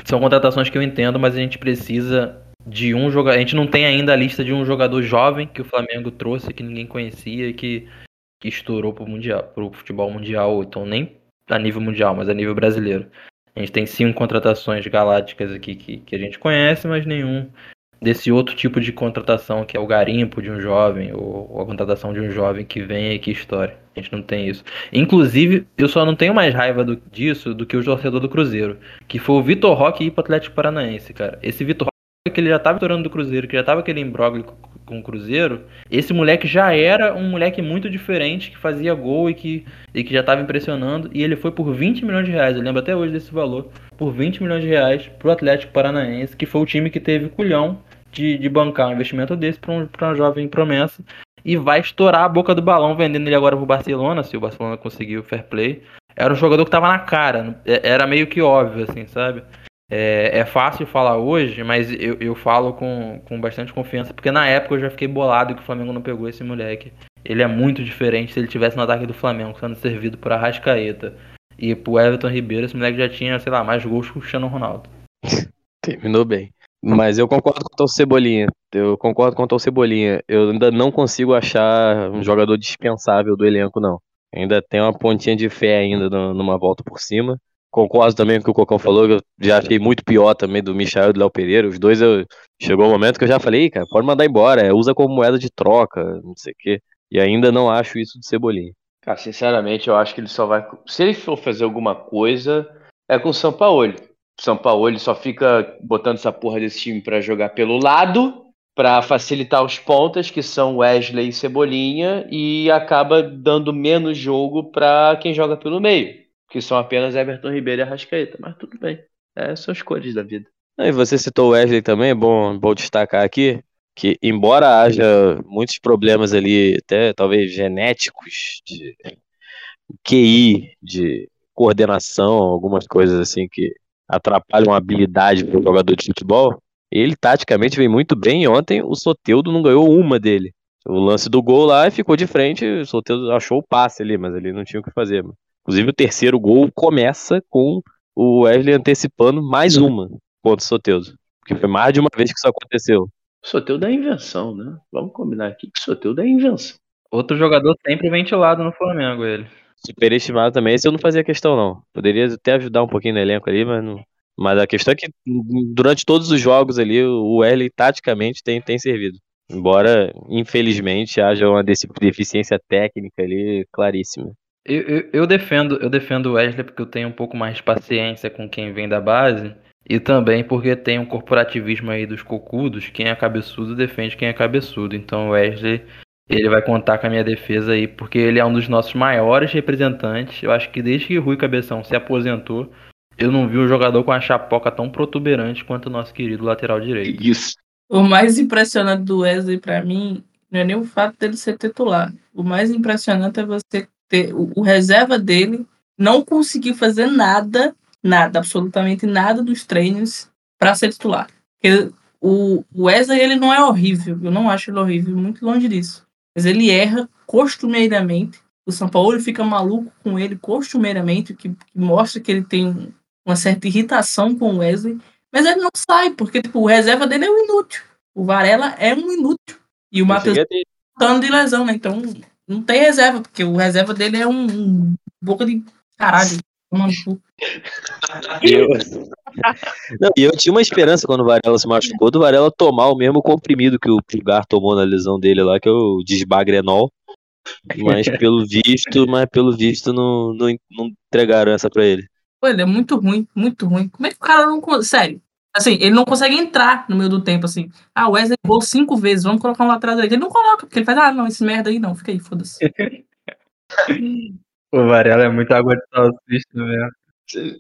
são contratações que eu entendo, mas a gente precisa de um jogador. A gente não tem ainda a lista de um jogador jovem que o Flamengo trouxe, que ninguém conhecia e que, que estourou pro, mundial, pro futebol mundial, então nem a nível mundial, mas a nível brasileiro. A gente tem cinco contratações galácticas aqui que, que a gente conhece, mas nenhum desse outro tipo de contratação que é o garimpo de um jovem ou, a contratação de um jovem que vem e que história. A gente não tem isso. Inclusive, eu só não tenho mais raiva do, disso do que o torcedor do Cruzeiro, que foi o Vitor Roque ir pro Atlético Paranaense, cara. Esse Vitor Roque que ele já tava estourando do Cruzeiro, que já tava aquele imbróglio com o Cruzeiro, esse moleque já era um moleque muito diferente, que fazia gol e que, e que já estava impressionando, e ele foi por 20 milhões de reais, eu lembro até hoje desse valor, por 20 milhões de reais pro Atlético Paranaense, que foi o time que teve culhão de, de bancar um investimento desse para um, pra uma jovem promessa e vai estourar a boca do balão vendendo ele agora pro Barcelona, se o Barcelona conseguir o fair play. Era um jogador que tava na cara, é, era meio que óbvio, assim, sabe? É, é fácil falar hoje, mas eu, eu falo com, com bastante confiança, porque na época eu já fiquei bolado que o Flamengo não pegou esse moleque. Ele é muito diferente se ele tivesse no ataque do Flamengo, sendo servido por Arrascaeta. E pro Everton Ribeiro, esse moleque já tinha, sei lá, mais gols que o Cristiano Ronaldo. (laughs) Terminou bem. Mas eu concordo com o Cebolinha. Eu concordo com o Cebolinha. Eu ainda não consigo achar um jogador dispensável do elenco, não. Ainda tem uma pontinha de fé ainda numa volta por cima. Concordo também com o que o Cocão falou, eu já achei muito pior também do Michel e do Léo Pereira. Os dois, eu, chegou um momento que eu já falei, cara, pode mandar embora, é, usa como moeda de troca, não sei o quê. E ainda não acho isso de Cebolinha. Cara, sinceramente, eu acho que ele só vai. Se ele for fazer alguma coisa, é com o São Paulo. São Paulo ele só fica botando essa porra desse time para jogar pelo lado, para facilitar os pontas, que são Wesley e Cebolinha, e acaba dando menos jogo para quem joga pelo meio, que são apenas Everton Ribeiro e Arrascaeta. Mas tudo bem, é, são as cores da vida. E você citou o Wesley também, é bom, bom destacar aqui que, embora haja muitos problemas ali, até talvez genéticos, de QI, de coordenação, algumas coisas assim que atrapalham a habilidade para o jogador de futebol, ele taticamente vem muito bem. E ontem o Soteudo não ganhou uma dele. O lance do gol lá ficou de frente, o Soteudo achou o passe ali, mas ele não tinha o que fazer. Inclusive o terceiro gol começa com o Wesley antecipando mais uma contra o Soteudo. Porque foi mais de uma vez que isso aconteceu. Soteudo é invenção, né? Vamos combinar aqui que Soteudo é invenção. Outro jogador sempre ventilado no Flamengo, ele. Superestimado também, esse eu não fazia questão, não. Poderia até ajudar um pouquinho no elenco ali, mas não. Mas a questão é que durante todos os jogos ali, o L taticamente tem, tem servido. Embora, infelizmente, haja uma deficiência técnica ali claríssima. Eu, eu, eu, defendo eu defendo o Wesley porque eu tenho um pouco mais de paciência com quem vem da base. E também porque tem um corporativismo aí dos cocudos. Quem é cabeçudo defende quem é cabeçudo. Então o Wesley ele vai contar com a minha defesa aí, porque ele é um dos nossos maiores representantes. Eu acho que desde que Rui Cabeção se aposentou, eu não vi um jogador com a chapoca tão protuberante quanto o nosso querido lateral direito. Isso. O mais impressionante do Wesley para mim não é nem o fato dele ser titular. O mais impressionante é você ter o, o reserva dele não conseguir fazer nada, nada, absolutamente nada dos treinos para ser titular. Porque o Wesley ele não é horrível, eu não acho ele horrível, muito longe disso mas ele erra costumeiramente. O São Paulo fica maluco com ele costumeiramente, que, que mostra que ele tem uma certa irritação com o Wesley, mas ele não sai, porque tipo, o reserva dele é um inútil. O Varela é um inútil. E o Matheus tá de lesão, né? Então não tem reserva, porque o reserva dele é um, um boca de caralho. Eu... (laughs) Não, e eu tinha uma esperança quando o Varela se machucou do Varela tomar o mesmo comprimido que o Pulgar tomou na lesão dele lá, que é o desbagrenol. Mas (laughs) pelo visto, mas pelo visto não, não, não entregaram essa pra ele. Pô, ele é muito ruim, muito ruim. Como é que o cara não consegue. Sério. Assim, ele não consegue entrar no meio do tempo, assim. Ah, o Wesley errou cinco vezes, vamos colocar um lateral direito. Ele não coloca, porque ele faz, ah, não, esse merda aí não, fica aí, foda-se. (laughs) O Varela é muito água de salsicha mesmo.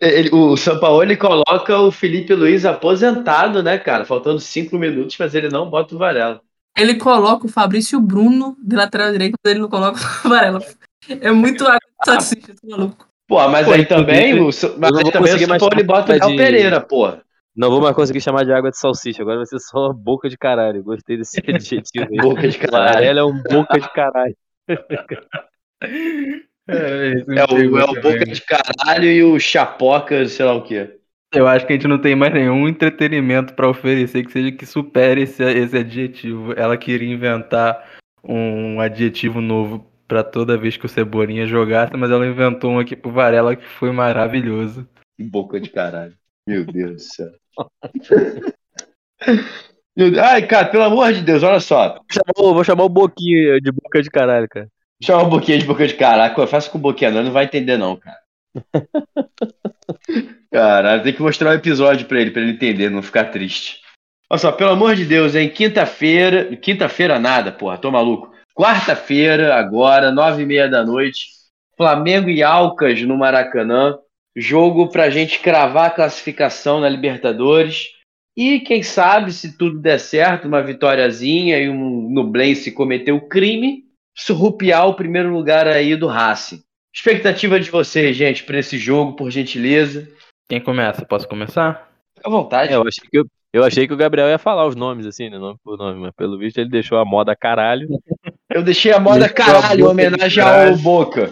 Ele, o São Paulo ele coloca o Felipe Luiz aposentado, né, cara? Faltando cinco minutos, mas ele não bota o Varela. Ele coloca o Fabrício Bruno de lateral direito, mas ele não coloca o Varela. É muito água de salsicha, esse maluco. Pô, mas pô, aí também, o, mas aí também o São Paulo ele bota o de... Pereira, pô. Não vou mais conseguir chamar de água de salsicha, agora vai ser só boca de caralho. Gostei desse (laughs) adjetivo aí. boca de caralho. Varela é um boca de caralho. (laughs) É, é, o, é o Boca de Caralho e o Chapoca, sei lá o que. Eu acho que a gente não tem mais nenhum entretenimento para oferecer que seja que supere esse, esse adjetivo. Ela queria inventar um adjetivo novo para toda vez que o Cebolinha jogasse, mas ela inventou um aqui pro Varela que foi maravilhoso. Boca de caralho. Meu Deus do céu. (laughs) Ai, cara, pelo amor de Deus, olha só. Vou chamar, vou chamar o Boquinha de boca de caralho, cara. Chama o Boquinha de boca de caraca. Faça com o Boquinha, não, não vai entender, não, cara. (laughs) Cara, tem que mostrar um episódio pra ele, pra ele entender, não ficar triste. Olha só, pelo amor de Deus, hein? Quinta-feira. Quinta-feira nada, porra, tô maluco. Quarta-feira, agora, nove e meia da noite. Flamengo e Alcas no Maracanã. Jogo pra gente cravar a classificação na Libertadores. E quem sabe, se tudo der certo, uma vitóriazinha e um Nublense cometer o crime, surrupiar o primeiro lugar aí do Racing. Expectativa de vocês, gente, para esse jogo, por gentileza. Quem começa? Posso começar? Fica à vontade. É, eu, achei que, eu, eu achei que o Gabriel ia falar os nomes, assim, né? Nome por nome, mas pelo visto ele deixou a moda caralho. (laughs) Eu deixei a moda a caralho, homenagem de ao. Boca.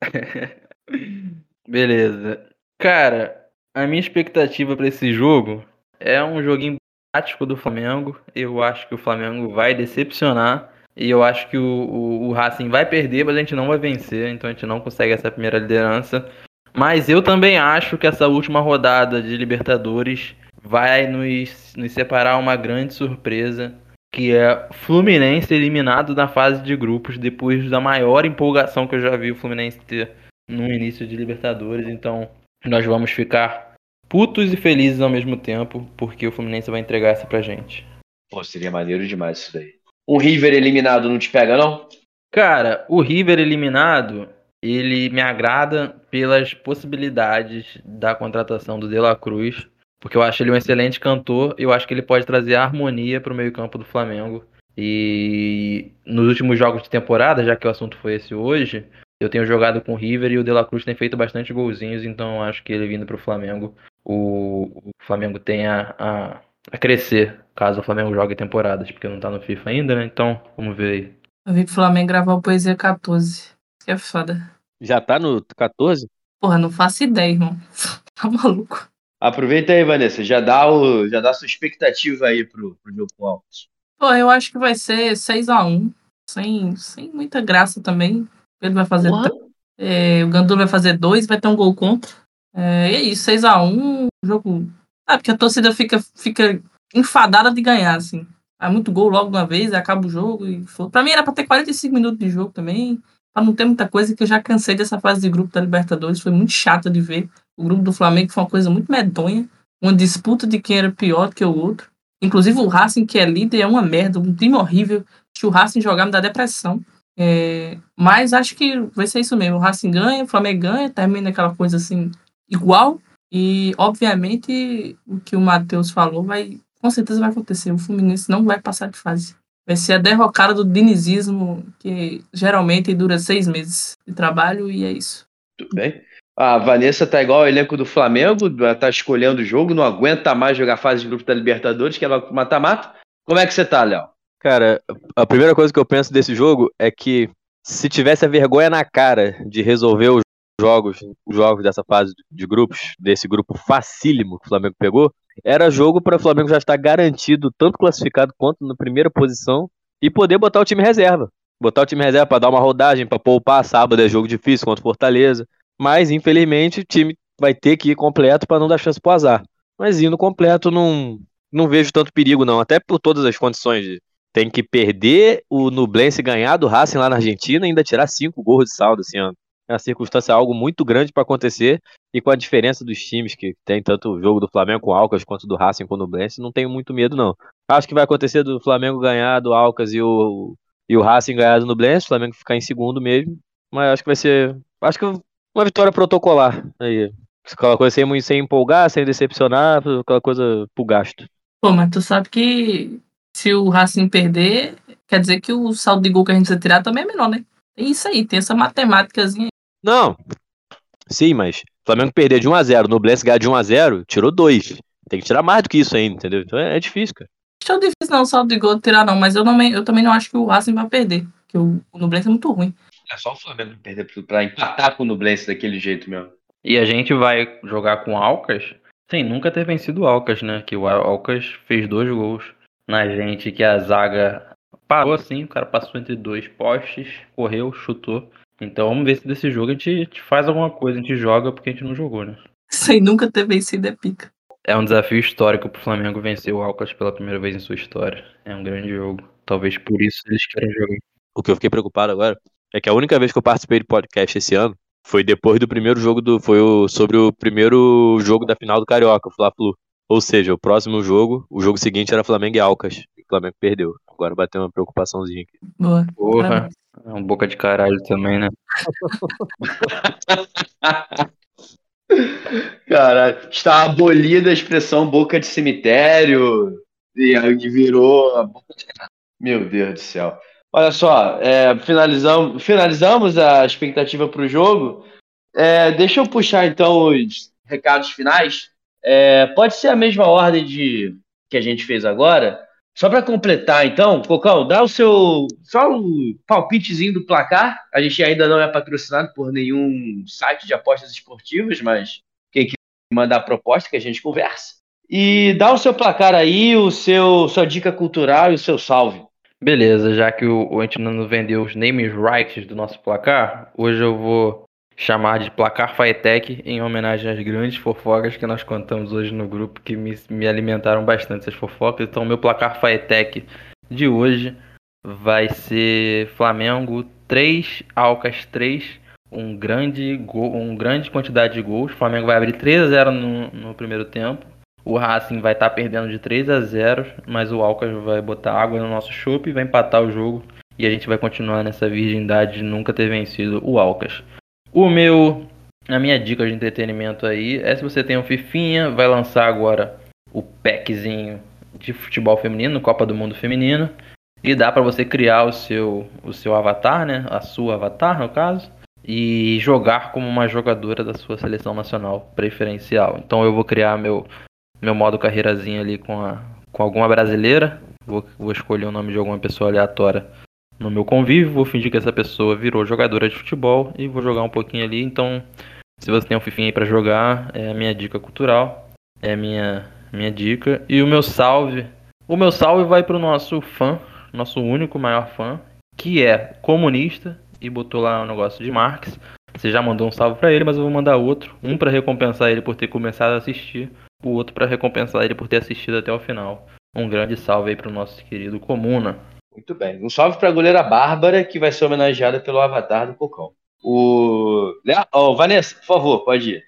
(laughs) Beleza. Cara, a minha expectativa para esse jogo é um joguinho prático do Flamengo. Eu acho que o Flamengo vai decepcionar. E eu acho que o, o, o Racing vai perder, mas a gente não vai vencer. Então a gente não consegue essa primeira liderança. Mas eu também acho que essa última rodada de Libertadores vai nos, nos separar uma grande surpresa. Que é Fluminense eliminado na fase de grupos depois da maior empolgação que eu já vi o Fluminense ter no início de Libertadores. Então nós vamos ficar putos e felizes ao mesmo tempo, porque o Fluminense vai entregar essa pra gente. Pô, seria maneiro demais isso daí. Um River eliminado não te pega, não? Cara, o River eliminado, ele me agrada pelas possibilidades da contratação do De La Cruz, porque eu acho ele um excelente cantor, eu acho que ele pode trazer harmonia pro meio-campo do Flamengo. E nos últimos jogos de temporada, já que o assunto foi esse hoje, eu tenho jogado com o River e o De La Cruz tem feito bastante golzinhos, então eu acho que ele vindo Flamengo, o, o Flamengo tem a, a, a crescer, caso o Flamengo jogue temporadas, porque não tá no FIFA ainda, né? Então, vamos ver aí. Eu vi que o Flamengo gravar o Poesia 14. Isso que é foda. Já tá no 14? Porra, não faço ideia, irmão. (laughs) Tá maluco. Aproveita aí, Vanessa. Já dá, o, já dá sua expectativa aí pro, pro jogo com o Alves. Pô, eu acho que vai ser 6x1. Sem, sem muita graça também. Ele vai fazer. É, o Gandula vai fazer dois, vai ter um gol contra. É, e é isso, 6x1. Jogo. Ah, porque a torcida fica, fica enfadada de ganhar, assim. É muito gol logo de uma vez, acaba o jogo. E foi. Pra mim era pra ter 45 minutos de jogo também. Pra não ter muita coisa, que eu já cansei dessa fase de grupo da Libertadores. Foi muito chato de ver. O grupo do Flamengo foi uma coisa muito medonha. Uma disputa de quem era pior que o outro. Inclusive o Racing, que é líder, é uma merda. Um time horrível. Se o Racing jogar, me dá depressão. É, mas acho que vai ser isso mesmo. O Racing ganha, o Flamengo ganha, termina aquela coisa assim, igual. E, obviamente, o que o Matheus falou vai, com certeza vai acontecer. O Fluminense não vai passar de fase. Vai ser a derrocada do dinizismo, que geralmente dura seis meses de trabalho, e é isso. Tudo bem. A Vanessa tá igual ao elenco do Flamengo, tá escolhendo o jogo, não aguenta mais jogar fase de grupo da Libertadores, que ela mata-mata. Como é que você tá, Léo? Cara, a primeira coisa que eu penso desse jogo é que se tivesse a vergonha na cara de resolver os jogos, os jogos dessa fase de grupos, desse grupo facílimo que o Flamengo pegou, era jogo para o Flamengo já estar garantido, tanto classificado quanto na primeira posição, e poder botar o time reserva. Botar o time reserva para dar uma rodagem, para poupar. Sábado é jogo difícil contra o Fortaleza. Mas, infelizmente, o time vai ter que ir completo para não dar chance pro azar. Mas indo completo, não, não vejo tanto perigo, não. Até por todas as condições tem que perder o Nublense ganhar do Racing lá na Argentina e ainda tirar cinco gols de saldo esse ano. É uma circunstância algo muito grande para acontecer e com a diferença dos times que tem tanto o jogo do Flamengo com o Alcas quanto do Racing com o Nublense, não tenho muito medo não. Acho que vai acontecer do Flamengo ganhar do Alcas e o e o Racing ganhar do Nublense, o Flamengo ficar em segundo mesmo, mas acho que vai ser, acho que uma vitória protocolar aí. Aquela coisa sem, sem empolgar, sem decepcionar, aquela coisa pro gasto. Pô, mas tu sabe que se o Racing perder, quer dizer que o saldo de gol que a gente precisa tirar também é menor, né? Tem isso aí, tem essa matemáticazinha. Não. Sim, mas o Flamengo perder de 1x0, no Bless ganhar de 1x0, tirou 2. Tem que tirar mais do que isso ainda, entendeu? Então é, é difícil, cara. Acho é difícil não saldo de gol tirar, não, mas eu, não, eu também não acho que o Racing vai perder. Porque o, o Nublense é muito ruim. É só o Flamengo perder pra empatar com o Nublense daquele jeito mesmo. E a gente vai jogar com o Alcas sem nunca ter vencido o Alcas, né? Que o Alcas fez dois gols na gente, que a zaga parou assim, o cara passou entre dois postes, correu, chutou. Então vamos ver se desse jogo a gente, a gente faz alguma coisa, a gente joga porque a gente não jogou, né? Sem nunca ter vencido é pica. É um desafio histórico pro Flamengo vencer o Alcas pela primeira vez em sua história. É um grande jogo. Talvez por isso eles queiram jogar. O que eu fiquei preocupado agora é que a única vez que eu participei de podcast esse ano foi depois do primeiro jogo do. Foi o, sobre o primeiro jogo da final do Carioca, o Fla-Flu. Ou seja, o próximo jogo, o jogo seguinte era Flamengo e Alcas. E o Flamengo perdeu. Agora bateu uma preocupaçãozinha aqui. Boa. Porra, é um boca de caralho também, né? (laughs) Caralho, está abolida a expressão boca de cemitério e aí virou. a boca de- Meu Deus do céu. Olha só, é, finalizamos, finalizamos a expectativa para o jogo. É, deixa eu puxar então os recados finais. É, pode ser a mesma ordem de que a gente fez agora. Só para completar, então, Cocão, dá o seu só um palpitezinho do placar. A gente ainda não é patrocinado por nenhum site de apostas esportivas, mas quem que mandar proposta que a gente conversa. E dá o seu placar aí, o seu sua dica cultural e o seu salve. Beleza, já que o, o a gente não vendeu os names rights do nosso placar, hoje eu vou chamar de placar Faetec em homenagem às grandes fofocas que nós contamos hoje no grupo que me, me alimentaram bastante essas fofocas. Então, meu placar Faetec de hoje vai ser Flamengo 3, Alcas 3, um grande gol, um grande quantidade de gols. O Flamengo vai abrir 3 a 0 no, no primeiro tempo. O Racing vai estar perdendo de 3 a 0, mas o Alcas vai botar água no nosso chope e vai empatar o jogo. E a gente vai continuar nessa virgindade de nunca ter vencido o Alcas. O meu, a minha dica de entretenimento aí é se você tem um Fifinha, vai lançar agora o packzinho de futebol feminino, Copa do Mundo Feminino, e dá para você criar o seu o seu avatar, né? A sua avatar, no caso, e jogar como uma jogadora da sua seleção nacional preferencial. Então eu vou criar meu meu modo carreirazinha ali com a com alguma brasileira, vou, vou escolher o nome de alguma pessoa aleatória no meu convívio, vou fingir que essa pessoa virou jogadora de futebol e vou jogar um pouquinho ali. Então, se você tem um fifinho aí pra jogar, é a minha dica cultural, é a minha minha dica e o meu salve. O meu salve vai pro nosso fã, nosso único maior fã, que é comunista e botou lá um negócio de Marx. Você já mandou um salve pra ele, mas eu vou mandar outro, um pra recompensar ele por ter começado a assistir, o outro pra recompensar ele por ter assistido até o final. Um grande salve aí pro nosso querido Comuna. Muito bem. Um salve para a goleira Bárbara, que vai ser homenageada pelo avatar do Cocão. O. Ó, Vanessa, por favor, pode ir.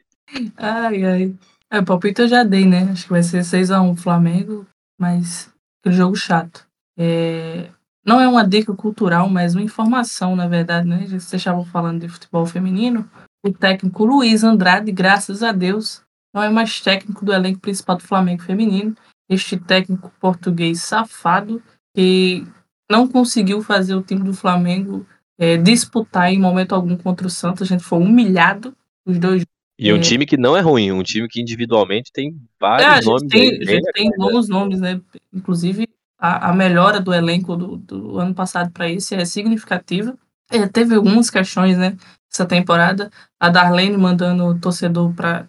Ai, ai. É, o palpite eu já dei, né? Acho que vai ser 6x1 Flamengo, mas aquele jogo chato. É, Não é uma dica cultural, mas uma informação, na verdade, né? Vocês estavam falando de futebol feminino. O técnico Luiz Andrade, graças a Deus, não é mais técnico do elenco principal do Flamengo feminino. Este técnico português safado que não conseguiu fazer o time do Flamengo é, disputar em momento algum contra o Santos. A gente foi humilhado os dois E um É. time que não é ruim, um time que individualmente tem vários É, a gente nomes. tem, a gente tem bons nomes, né? Inclusive, a, a melhora do elenco do, do ano passado para esse é significativa. É, teve algumas questões, né? Essa temporada. A Darlene mandando o torcedor para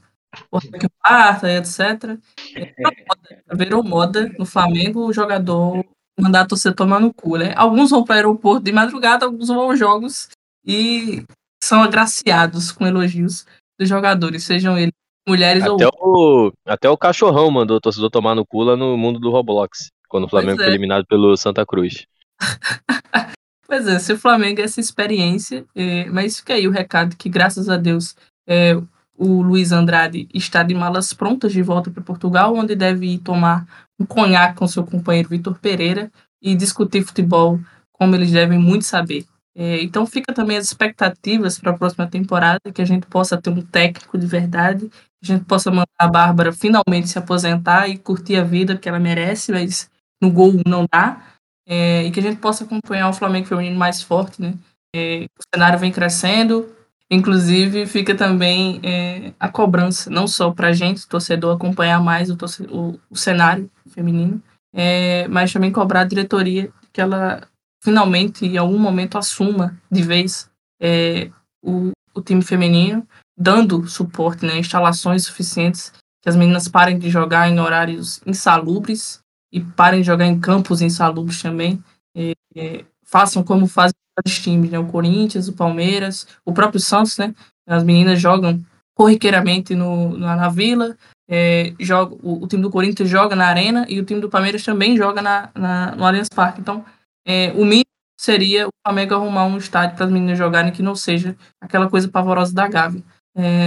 o quarta, etc. É, virou moda no Flamengo o jogador mandar a torcedor tomar no cu, né? Alguns vão para o aeroporto de madrugada, alguns vão aos jogos e são agraciados com elogios dos jogadores, sejam eles mulheres ou Até o, até o cachorrão mandou o torcedor tomar no cu lá no mundo do Roblox, quando o Flamengo é. foi eliminado pelo Santa Cruz. (laughs) Pois é, se o Flamengo é essa experiência, é, mas fica aí o recado que, graças a Deus, é, o Luiz Andrade está de malas prontas de volta para Portugal, onde deve ir tomar um conhaque com seu companheiro Vitor Pereira e discutir futebol como eles devem muito saber. É, então fica também as expectativas para a próxima temporada, que a gente possa ter um técnico de verdade, que a gente possa mandar a Bárbara finalmente se aposentar e curtir a vida que ela merece, mas no gol não dá é, e que a gente possa acompanhar o Flamengo feminino mais forte, né? É, o cenário vem crescendo, inclusive fica também é, a cobrança, não só para a gente, torcedor, acompanhar mais o, torce- o- o cenário feminino, é, mas também cobrar a diretoria que ela finalmente, em algum momento, assuma de vez é, o, o time feminino, dando suporte, né, instalações suficientes, que as meninas parem de jogar em horários insalubres, e parem de jogar em campos insalubres também. É, é, façam como fazem os times, né? O Corinthians, o Palmeiras, o próprio Santos, né? As meninas jogam corriqueiramente no, na, na Vila, é, joga, o, o time do Corinthians joga na Arena e o time do Palmeiras também joga na, na, no Allianz Parque. Então, é, o mínimo seria o Flamengo arrumar um estádio para as meninas jogarem que não seja aquela coisa pavorosa da Gávea. É,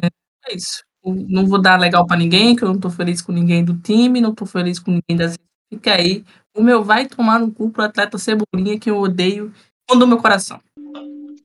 é isso. Eu Não vou dar legal para ninguém, que eu não tô feliz com ninguém do time, não tô feliz com ninguém das Fica aí. O meu vai tomar no cu pro atleta Cebolinha, que eu odeio com do meu coração.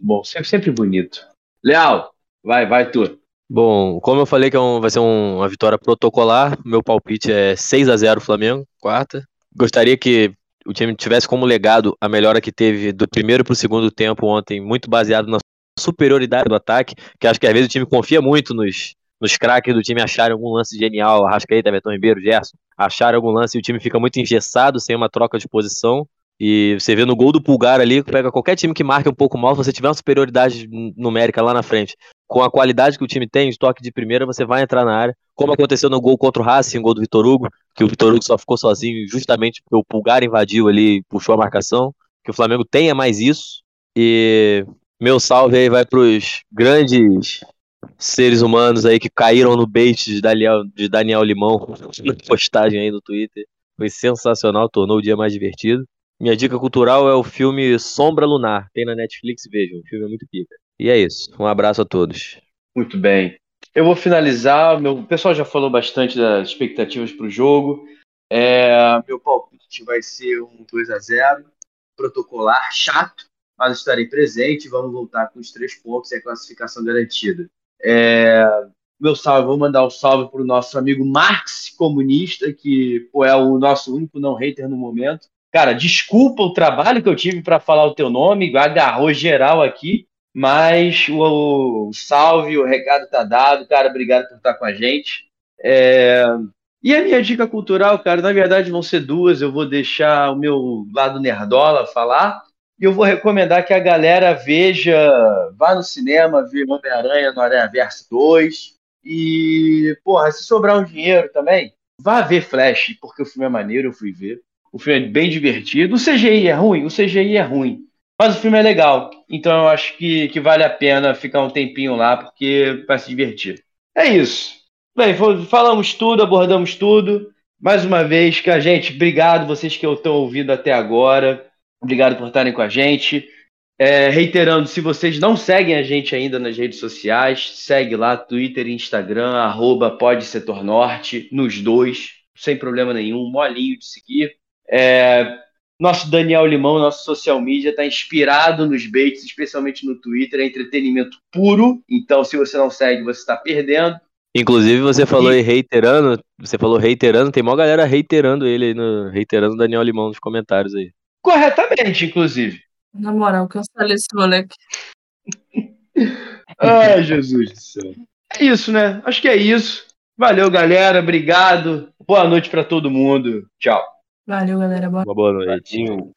Bom, sempre, sempre bonito. Leal, vai, vai tu. Bom, como eu falei que é um- vai ser um- uma vitória protocolar, meu palpite é 6 a 0 Flamengo, quarta. Gostaria que o time tivesse como legado a melhora que teve do primeiro para o segundo tempo ontem, muito baseado na superioridade do ataque, que acho que às vezes o time confia muito nos, nos craques do time acharem algum lance genial, Arrascaeta, Everton Ribeiro, Gerson, acharem algum lance e o time fica muito engessado, sem uma troca de posição. E você vê no gol do Pulgar ali, pega qualquer time que marque um pouco mal, se você tiver uma superioridade numérica lá na frente, com a qualidade que o time tem, de toque de primeira, você vai entrar na área. Como aconteceu no gol contra o Racing, gol do Vitor Hugo, que o Vitor Hugo só ficou sozinho justamente porque o Pulgar invadiu ali, puxou a marcação. Que o Flamengo tenha mais isso. E meu salve aí vai pros grandes seres humanos aí que caíram no bait de Daniel, de Daniel Limão (laughs) na postagem aí no Twitter. Foi sensacional, tornou o dia mais divertido. Minha dica cultural é o filme Sombra Lunar. Tem na Netflix, vejam. O filme é muito pica. E é isso. Um abraço a todos. Muito bem. Eu vou finalizar. Meu, o pessoal já falou bastante das expectativas para o jogo. É, meu palpite vai ser um 2 a 0 protocolar, chato, mas estarei presente. Vamos voltar com os três pontos e a classificação garantida. É, meu salve, vou mandar um salve para o nosso amigo Marx Comunista, que pô, é o nosso único não hater no momento. Cara, desculpa o trabalho que eu tive para falar o teu nome, agarrou geral aqui, mas o, o, salve, o recado tá dado, cara, obrigado por estar com a gente. É... E a minha dica cultural, cara, na verdade vão ser duas, eu vou deixar o meu lado nerdola falar, e eu vou recomendar que a galera veja, vá no cinema, ver Homem-Aranha no Aranha Verso 2, e, porra, se sobrar um dinheiro também, vá ver Flash, porque o filme é maneiro, eu fui ver. O filme é bem divertido. O CGI é ruim? O CGI é ruim. Mas o filme é legal. Então eu acho que, que vale a pena ficar um tempinho lá, porque vai se divertir. É isso. Bem, falamos tudo, abordamos tudo. Mais uma vez, que a gente, obrigado vocês que estão ouvindo até agora. Obrigado por estarem com a gente. É, reiterando, se vocês não seguem a gente ainda nas redes sociais, segue lá, Twitter Instagram, arroba Pode Setor Norte, nos dois, sem problema nenhum, molinho de seguir. É, nosso Daniel Limão, nosso social media, está inspirado nos baits, especialmente no Twitter, é entretenimento puro. Então, se você não segue, você está perdendo. Inclusive, você falou aí reiterando, você falou reiterando, tem uma galera reiterando ele aí, no, reiterando o Daniel Limão nos comentários aí. Corretamente, inclusive. Na moral, cancela esse moleque. Ai, Jesus do céu. É isso, né? Acho que é isso. Valeu, galera. Obrigado. Boa noite para todo mundo. Tchau. Valeu, galera. Boa boa noite. Valeu.